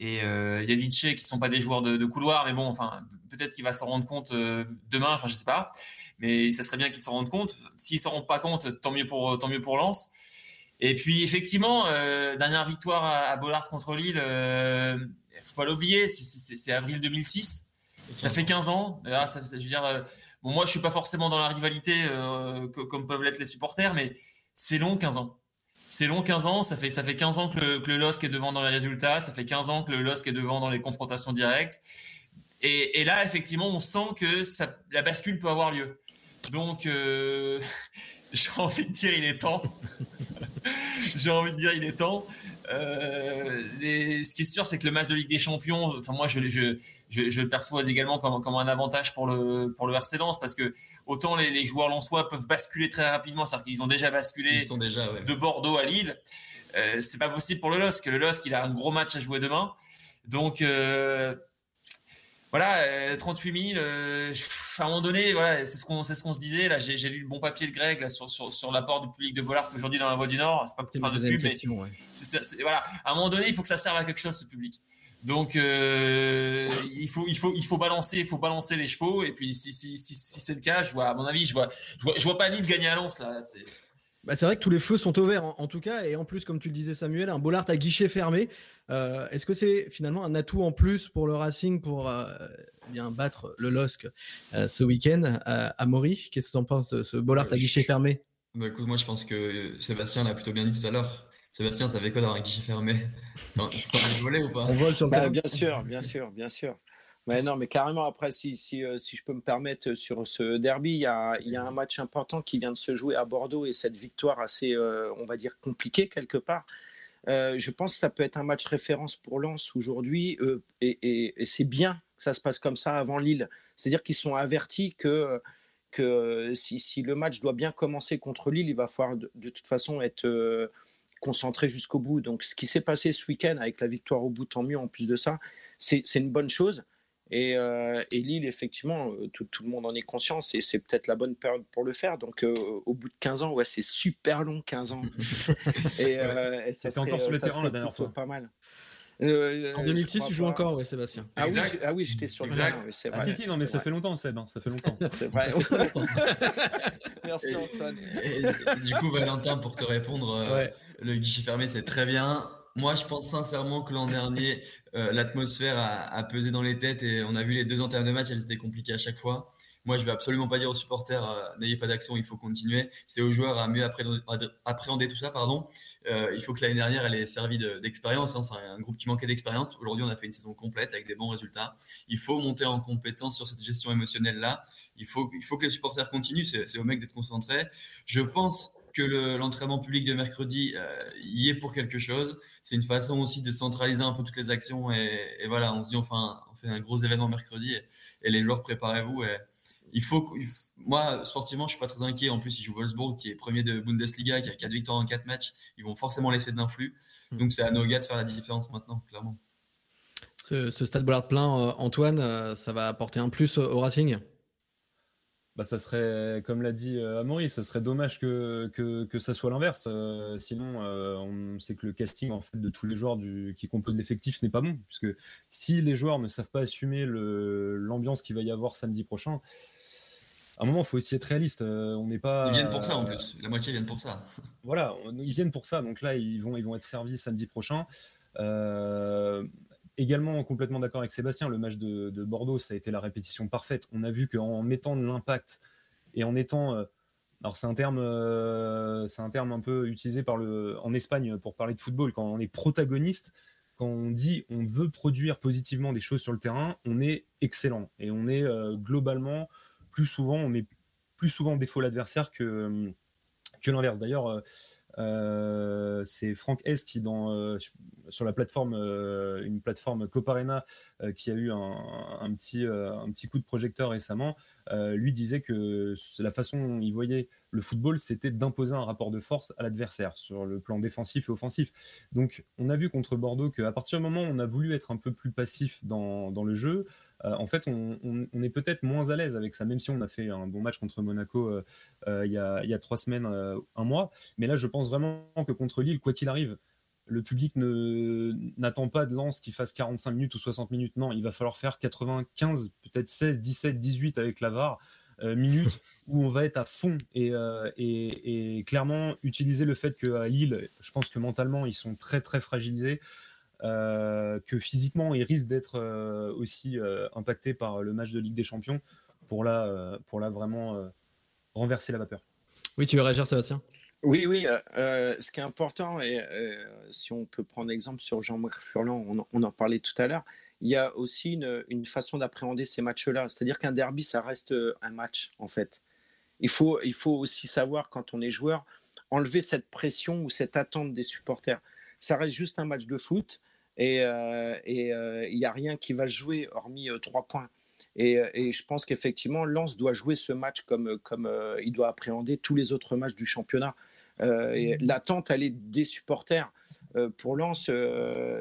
et euh, Yadice qui sont pas des joueurs de, couloir, mais bon, enfin, peut-être qu'il va s'en rendre compte euh, demain, enfin, je sais pas. Mais ça serait bien qu'il s'en rende compte. S'ils s'en rendent pas compte, tant mieux pour, tant mieux pour Lens. Et puis, effectivement, euh, dernière victoire à, Bollard contre Lille, euh, faut pas l'oublier, c'est avril 2006. Ça fait 15 ans. Ah, ça, je veux dire, euh, bon, moi, je suis pas forcément dans la rivalité comme peuvent l'être les supporters, mais c'est long, 15 ans c'est long 15 ans, ça fait, ça fait 15 ans que le, que LOSC est devant dans les résultats, ça fait 15 ans que le LOSC est devant dans les confrontations directes. Et, là, effectivement, on sent que la bascule peut avoir lieu. Donc, euh, j'ai envie de dire, il est temps. j'ai envie de dire, il est temps. Euh, les, ce qui est sûr, c'est que le match de Ligue des Champions, enfin moi, je, je, je, le perçois également comme, comme, un avantage pour le pour le RC Lens parce que autant les, les joueurs lensois peuvent basculer très rapidement, c'est-à-dire qu'ils ont déjà basculé Ils sont déjà, de Bordeaux à Lille. Euh, c'est pas possible pour le LOSC. Le LOSC, il a un gros match à jouer demain, donc euh, voilà, 38 euh, 000. Euh, à un moment donné, voilà, c'est ce qu'on, c'est ce qu'on se disait. Là, j'ai, lu le bon papier de Greg là, sur, sur, sur l'apport du public de Bollard aujourd'hui dans la Voie du Nord. C'est pas pour faire de pub, mais voilà, à un moment donné, il faut que ça serve à quelque chose ce public. Donc euh, il faut il faut il faut balancer il faut balancer les chevaux et puis si si si, si c'est le cas je vois à mon avis je vois je vois, je vois pas Lille gagner à Lens là c'est bah, c'est vrai que tous les feux sont ouverts en, tout cas, et en plus, comme tu le disais Samuel, un Bollard à guichet fermé. Euh, est-ce que c'est finalement un atout en plus pour le Racing pour euh, bien battre le LOSC euh, ce week-end à Maury? Qu'est-ce que tu en penses de ce Bollard à guichet fermé? Bah, écoute, Moi, je pense que Sébastien l'a plutôt bien dit tout à l'heure. Sébastien, ça fait quoi d'avoir un guichet fermé On voler ou pas? On vole sur le bah, Bien sûr, bien sûr, bien sûr. Non, mais carrément, après, si, si, euh, si, je peux me permettre, sur ce derby, il y, a, il y, a, un match important qui vient de se jouer à Bordeaux et cette victoire assez, euh, on va dire, compliquée quelque part. je pense que ça peut être un match référence pour Lens aujourd'hui, et, c'est bien que ça se passe comme ça avant Lille. C'est-à-dire qu'ils sont avertis que, que si, le match doit bien commencer contre Lille, il va falloir de, de toute façon être concentré jusqu'au bout. Donc, ce qui s'est passé ce week-end avec la victoire au bout, tant mieux en plus de ça, c'est une bonne chose. Et, euh, Lille, effectivement, euh, tout, le monde en est conscient, et c'est peut-être la bonne période pour le faire. Donc, euh, au bout de 15 ans, ouais, c'est super long, 15 ans. et, ça serait, encore sur le terrain la dernière fois. Pas mal. Euh, en 2006, tu joues encore, ouais, Sébastien. Ah oui, ah oui j'étais sur le terrain. Ah si, si, non, mais ça fait longtemps, Seb. Hein, ça fait longtemps. c'est vrai. Merci Antoine. du coup, Valentin, pour te répondre, euh, le guichet fermé, c'est très bien. Moi, je pense sincèrement que l'an dernier, euh, l'atmosphère a, pesé dans les têtes et on a vu les deux antérieures de match, elles étaient compliquées à chaque fois. Moi, je vais absolument pas dire aux supporters euh, n'ayez pas d'action, il faut continuer. C'est aux joueurs à mieux appréhender, tout ça. Pardon. Euh, il faut que l'année dernière, elle ait servi d'expérience. hein. C'est un groupe qui manquait d'expérience. Aujourd'hui, on a fait une saison complète avec des bons résultats. Il faut monter en compétence sur cette gestion émotionnelle là. Il faut, il faut que les supporters continuent. C'est aux mecs d'être concentrés. Je pense que l'entraînement public de mercredi euh, y est pour quelque chose. C'est une façon aussi de centraliser un peu toutes les actions et, voilà, on se dit enfin, on fait un gros événement mercredi et, et les joueurs préparez-vous il faut, moi, sportivement, je suis pas très inquiet. En plus, ils jouent Wolfsburg, qui est premier de Bundesliga, qui a 4 victoires en 4 matchs. Ils vont forcément laisser de l'influx. Hmm. Donc, c'est à nos gars de faire la différence maintenant, clairement. Ce, stade Bollard plein, euh, Antoine, euh, ça va apporter un plus au Racing? Bah, ça serait, comme l'a dit euh, Amaury, ça serait dommage que, que, ça soit l'inverse. sinon, on sait que le casting en fait, de tous les joueurs du, qui composent l'effectif n'est pas bon. Puisque si les joueurs ne savent pas assumer l'ambiance qu'il va y avoir samedi prochain, à un moment, il faut aussi être réaliste. Euh, on n'est pas. Ils viennent pour ça en plus. La moitié viennent pour ça. Voilà, ils viennent pour ça. Donc là, ils vont, ils vont être servis samedi prochain. Euh, également complètement d'accord avec Sébastien. Le match de, Bordeaux, ça a été la répétition parfaite. On a vu qu'en mettant de l'impact et en étant euh, alors c'est un terme, c'est un terme un peu utilisé par le, en Espagne pour parler de football. Quand on est protagoniste, quand on dit on veut produire positivement des choses sur le terrain, on est excellent et on est globalement plus souvent, on met plus souvent en défaut l'adversaire que, que l'inverse. D'ailleurs, euh, euh, c'est Franck S qui dans euh, sur la plateforme une plateforme Coparena qui a eu un, petit un petit coup de projecteur récemment lui disait que la façon dont il voyait le football c'était d'imposer un rapport de force à l'adversaire sur le plan défensif et offensif. Donc on a vu contre Bordeaux qu'à partir du moment où on a voulu être un peu plus passif dans, le jeu euh, en fait, on, est peut-être moins à l'aise avec ça, même si on a fait un bon match contre Monaco euh, euh, il, y a, trois semaines, un mois. Mais là, je pense vraiment que contre Lille, quoi qu'il arrive, le public n'attend pas de lance qui fasse 45 minutes ou 60 minutes. Non, il va falloir faire 95, peut-être 16, 17, 18 avec la VAR. minutes où on va être à fond et, et, clairement utiliser le fait qu'à Lille, je pense que mentalement ils sont très très fragilisés. Euh, que physiquement, il risque d'être euh, aussi euh, impacté par le match de Ligue des Champions pour là, pour là vraiment renverser la vapeur. Oui, tu veux réagir, Sébastien? Oui, oui. ce qui est important, et si on peut prendre exemple sur Jean-Marc Furlan, on, en parlait tout à l'heure, il y a aussi une, une façon d'appréhender ces matchs-là. C'est-à-dire qu'un derby, ça reste un match, en fait. Il faut, il faut aussi savoir, quand on est joueur, enlever cette pression ou cette attente des supporters. Ça reste juste un match de foot et euh, euh, il n'y a rien qui va jouer hormis euh, trois points. Et, je pense qu'effectivement, Lens doit jouer ce match comme, comme il doit appréhender tous les autres matchs du championnat. Mmh. L'attente, elle est des supporters. pour Lens,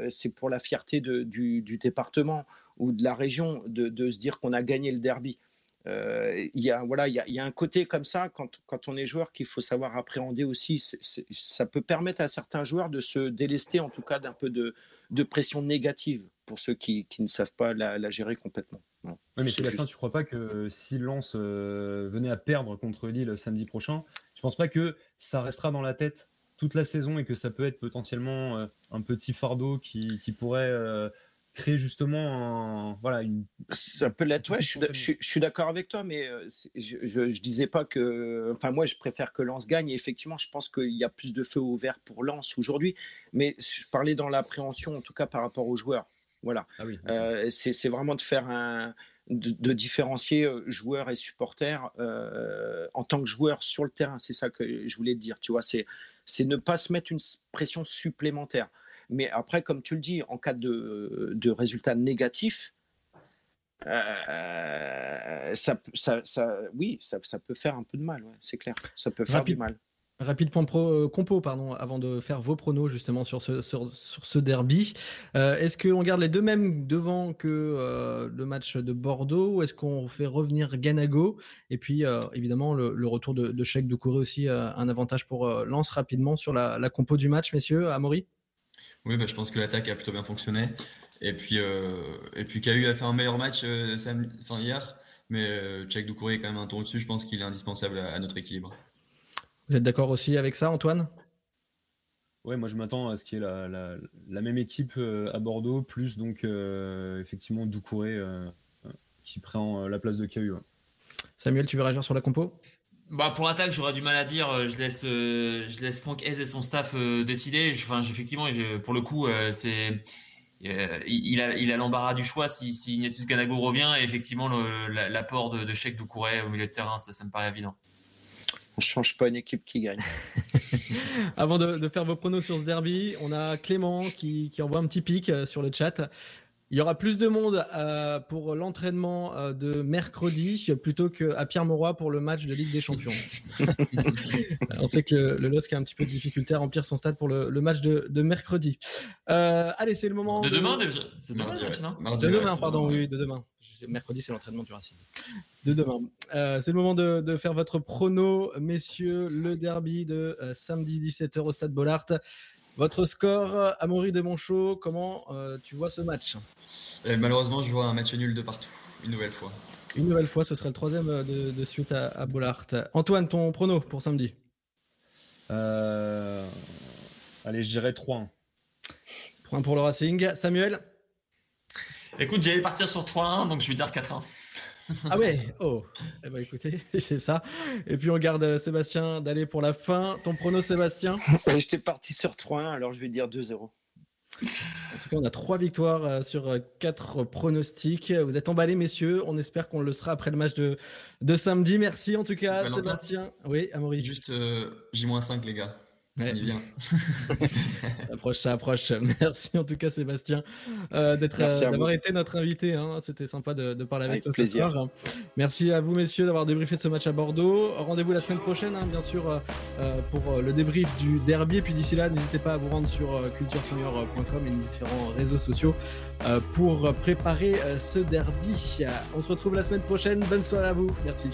c'est pour la fierté du, département ou de la région de, se dire qu'on a gagné le derby. Il y, a, voilà, il y, y, a un côté comme ça quand, quand on est joueur qu'il faut savoir appréhender aussi. ça peut permettre à certains joueurs de se délester en tout cas d'un peu de, de pression négative pour ceux qui, ne savent pas la, gérer complètement. Oui, mais Sébastien, tu ne crois pas que si Lens euh, venait à perdre contre Lille samedi prochain, je ne pense pas que ça restera dans la tête toute la saison et que ça peut être potentiellement euh, un petit fardeau qui, pourrait euh, créer justement voilà une ça peut l'être ouais je suis, d'accord avec toi mais euh, je, je, disais pas que enfin moi je préfère que Lens gagne et effectivement je pense qu'il y a plus de feu au vert pour Lens aujourd'hui mais je parlais dans l'appréhension en tout cas par rapport aux joueurs voilà. Ah euh, c'est vraiment de faire un de, différencier euh, joueurs et supporters en tant que joueurs sur le terrain c'est ça que je voulais te dire tu vois c'est c'est ne pas se mettre une pression supplémentaire Mais après, comme tu le dis, en cas de, de résultat négatif, euh, ça, ça, ça, oui, ça, ça, peut faire un peu de mal, c'est clair. Ça peut faire du mal. Rapide point pro, euh, compo, pardon, avant de faire vos pronos justement sur ce, sur, ce derby. Euh, est-ce qu'on garde les deux mêmes devant que le match de Bordeaux ou est-ce qu'on fait revenir Ganago? Et puis évidemment, le, retour de, de Cheikh Doucouré aussi un avantage pour Lance rapidement sur la, compo du match, messieurs, Amaury? Oui, bah, je pense que l'attaque a plutôt bien fonctionné. Et puis, et puis KU a fait un meilleur match samedi, enfin, hier, mais Cheikh Doucouré est quand même un tour dessus. Je pense qu'il est indispensable à notre équilibre. Vous êtes d'accord aussi avec ça, Antoine? Ouais, moi je m'attends à ce qu'il y ait la, même équipe euh, à Bordeaux, plus donc euh, effectivement Doucouré euh, qui prend la place de KU. Samuel, tu veux réagir sur la compo? Bah pour l'attaque, j'aurais du mal à dire. Je laisse, je laisse Franck Hez et son staff décider. Enfin, effectivement, pour le coup, c'est il a il a l'embarras du choix si, si Ignatius Ganago revient et effectivement l'apport de, de Cheikh Doucouré au milieu de terrain, ça, ça me paraît évident on change pas une équipe qui gagne. Avant de, faire vos pronos sur ce derby, on a Clément qui, envoie un petit pic euh, sur le chat. Il y aura plus de monde euh, pour l'entraînement euh, de mercredi plutôt qu'à Pierre-Mauroy pour le match de Ligue des Champions. on sait que le, LOSC a un petit peu de difficulté à remplir son stade pour le, match de, mercredi. allez, c'est le moment. De, demain, C'est demain, De demain, pardon, oui, de demain mercredi, c'est l'entraînement du Racing. De demain. Euh, c'est le moment de, faire votre prono, messieurs. Le derby de euh, samedi 17h au stade Bollard. Votre score, Amaury de Monchot, comment euh, tu vois ce match? Malheureusement, je vois un match nul de partout, une nouvelle fois. Une nouvelle fois, ce serait le troisième de, suite à, à, Bollard. Antoine, ton prono pour samedi? Allez, je 3-1. 3-1 pour le Racing. Samuel? Écoute, j'allais partir sur 3-1, donc je vais dire 4-1. Ah ouais, oh, eh ben écoutez, c'est ça. Et puis on garde euh, Sébastien d'aller pour la fin. Ton prono, Sébastien? J'étais parti sur 3-1, alors je vais dire 2-0. En tout cas, on a trois victoires euh, sur euh, quatre pronostics. Vous êtes emballés, messieurs. On espère qu'on le sera après le match de, de samedi. Merci en tout cas, Sébastien. Oui, Amaury. Juste J-5, les gars. Ouais. bien. ça approche, ça approche. Merci en tout cas, Sébastien, euh, d'être, euh, d'avoir été notre invité. Hein. C'était sympa de, parler avec, toi ce soir. Merci à vous, messieurs, d'avoir débriefé de ce match à Bordeaux. Rendez-vous la semaine prochaine, hein, bien sûr, euh, pour le débrief du derby. Et puis d'ici là, n'hésitez pas à vous rendre sur culturesenior.com et les différents réseaux sociaux pour préparer ce derby. On se retrouve la semaine prochaine. Bonne soirée à vous. Merci.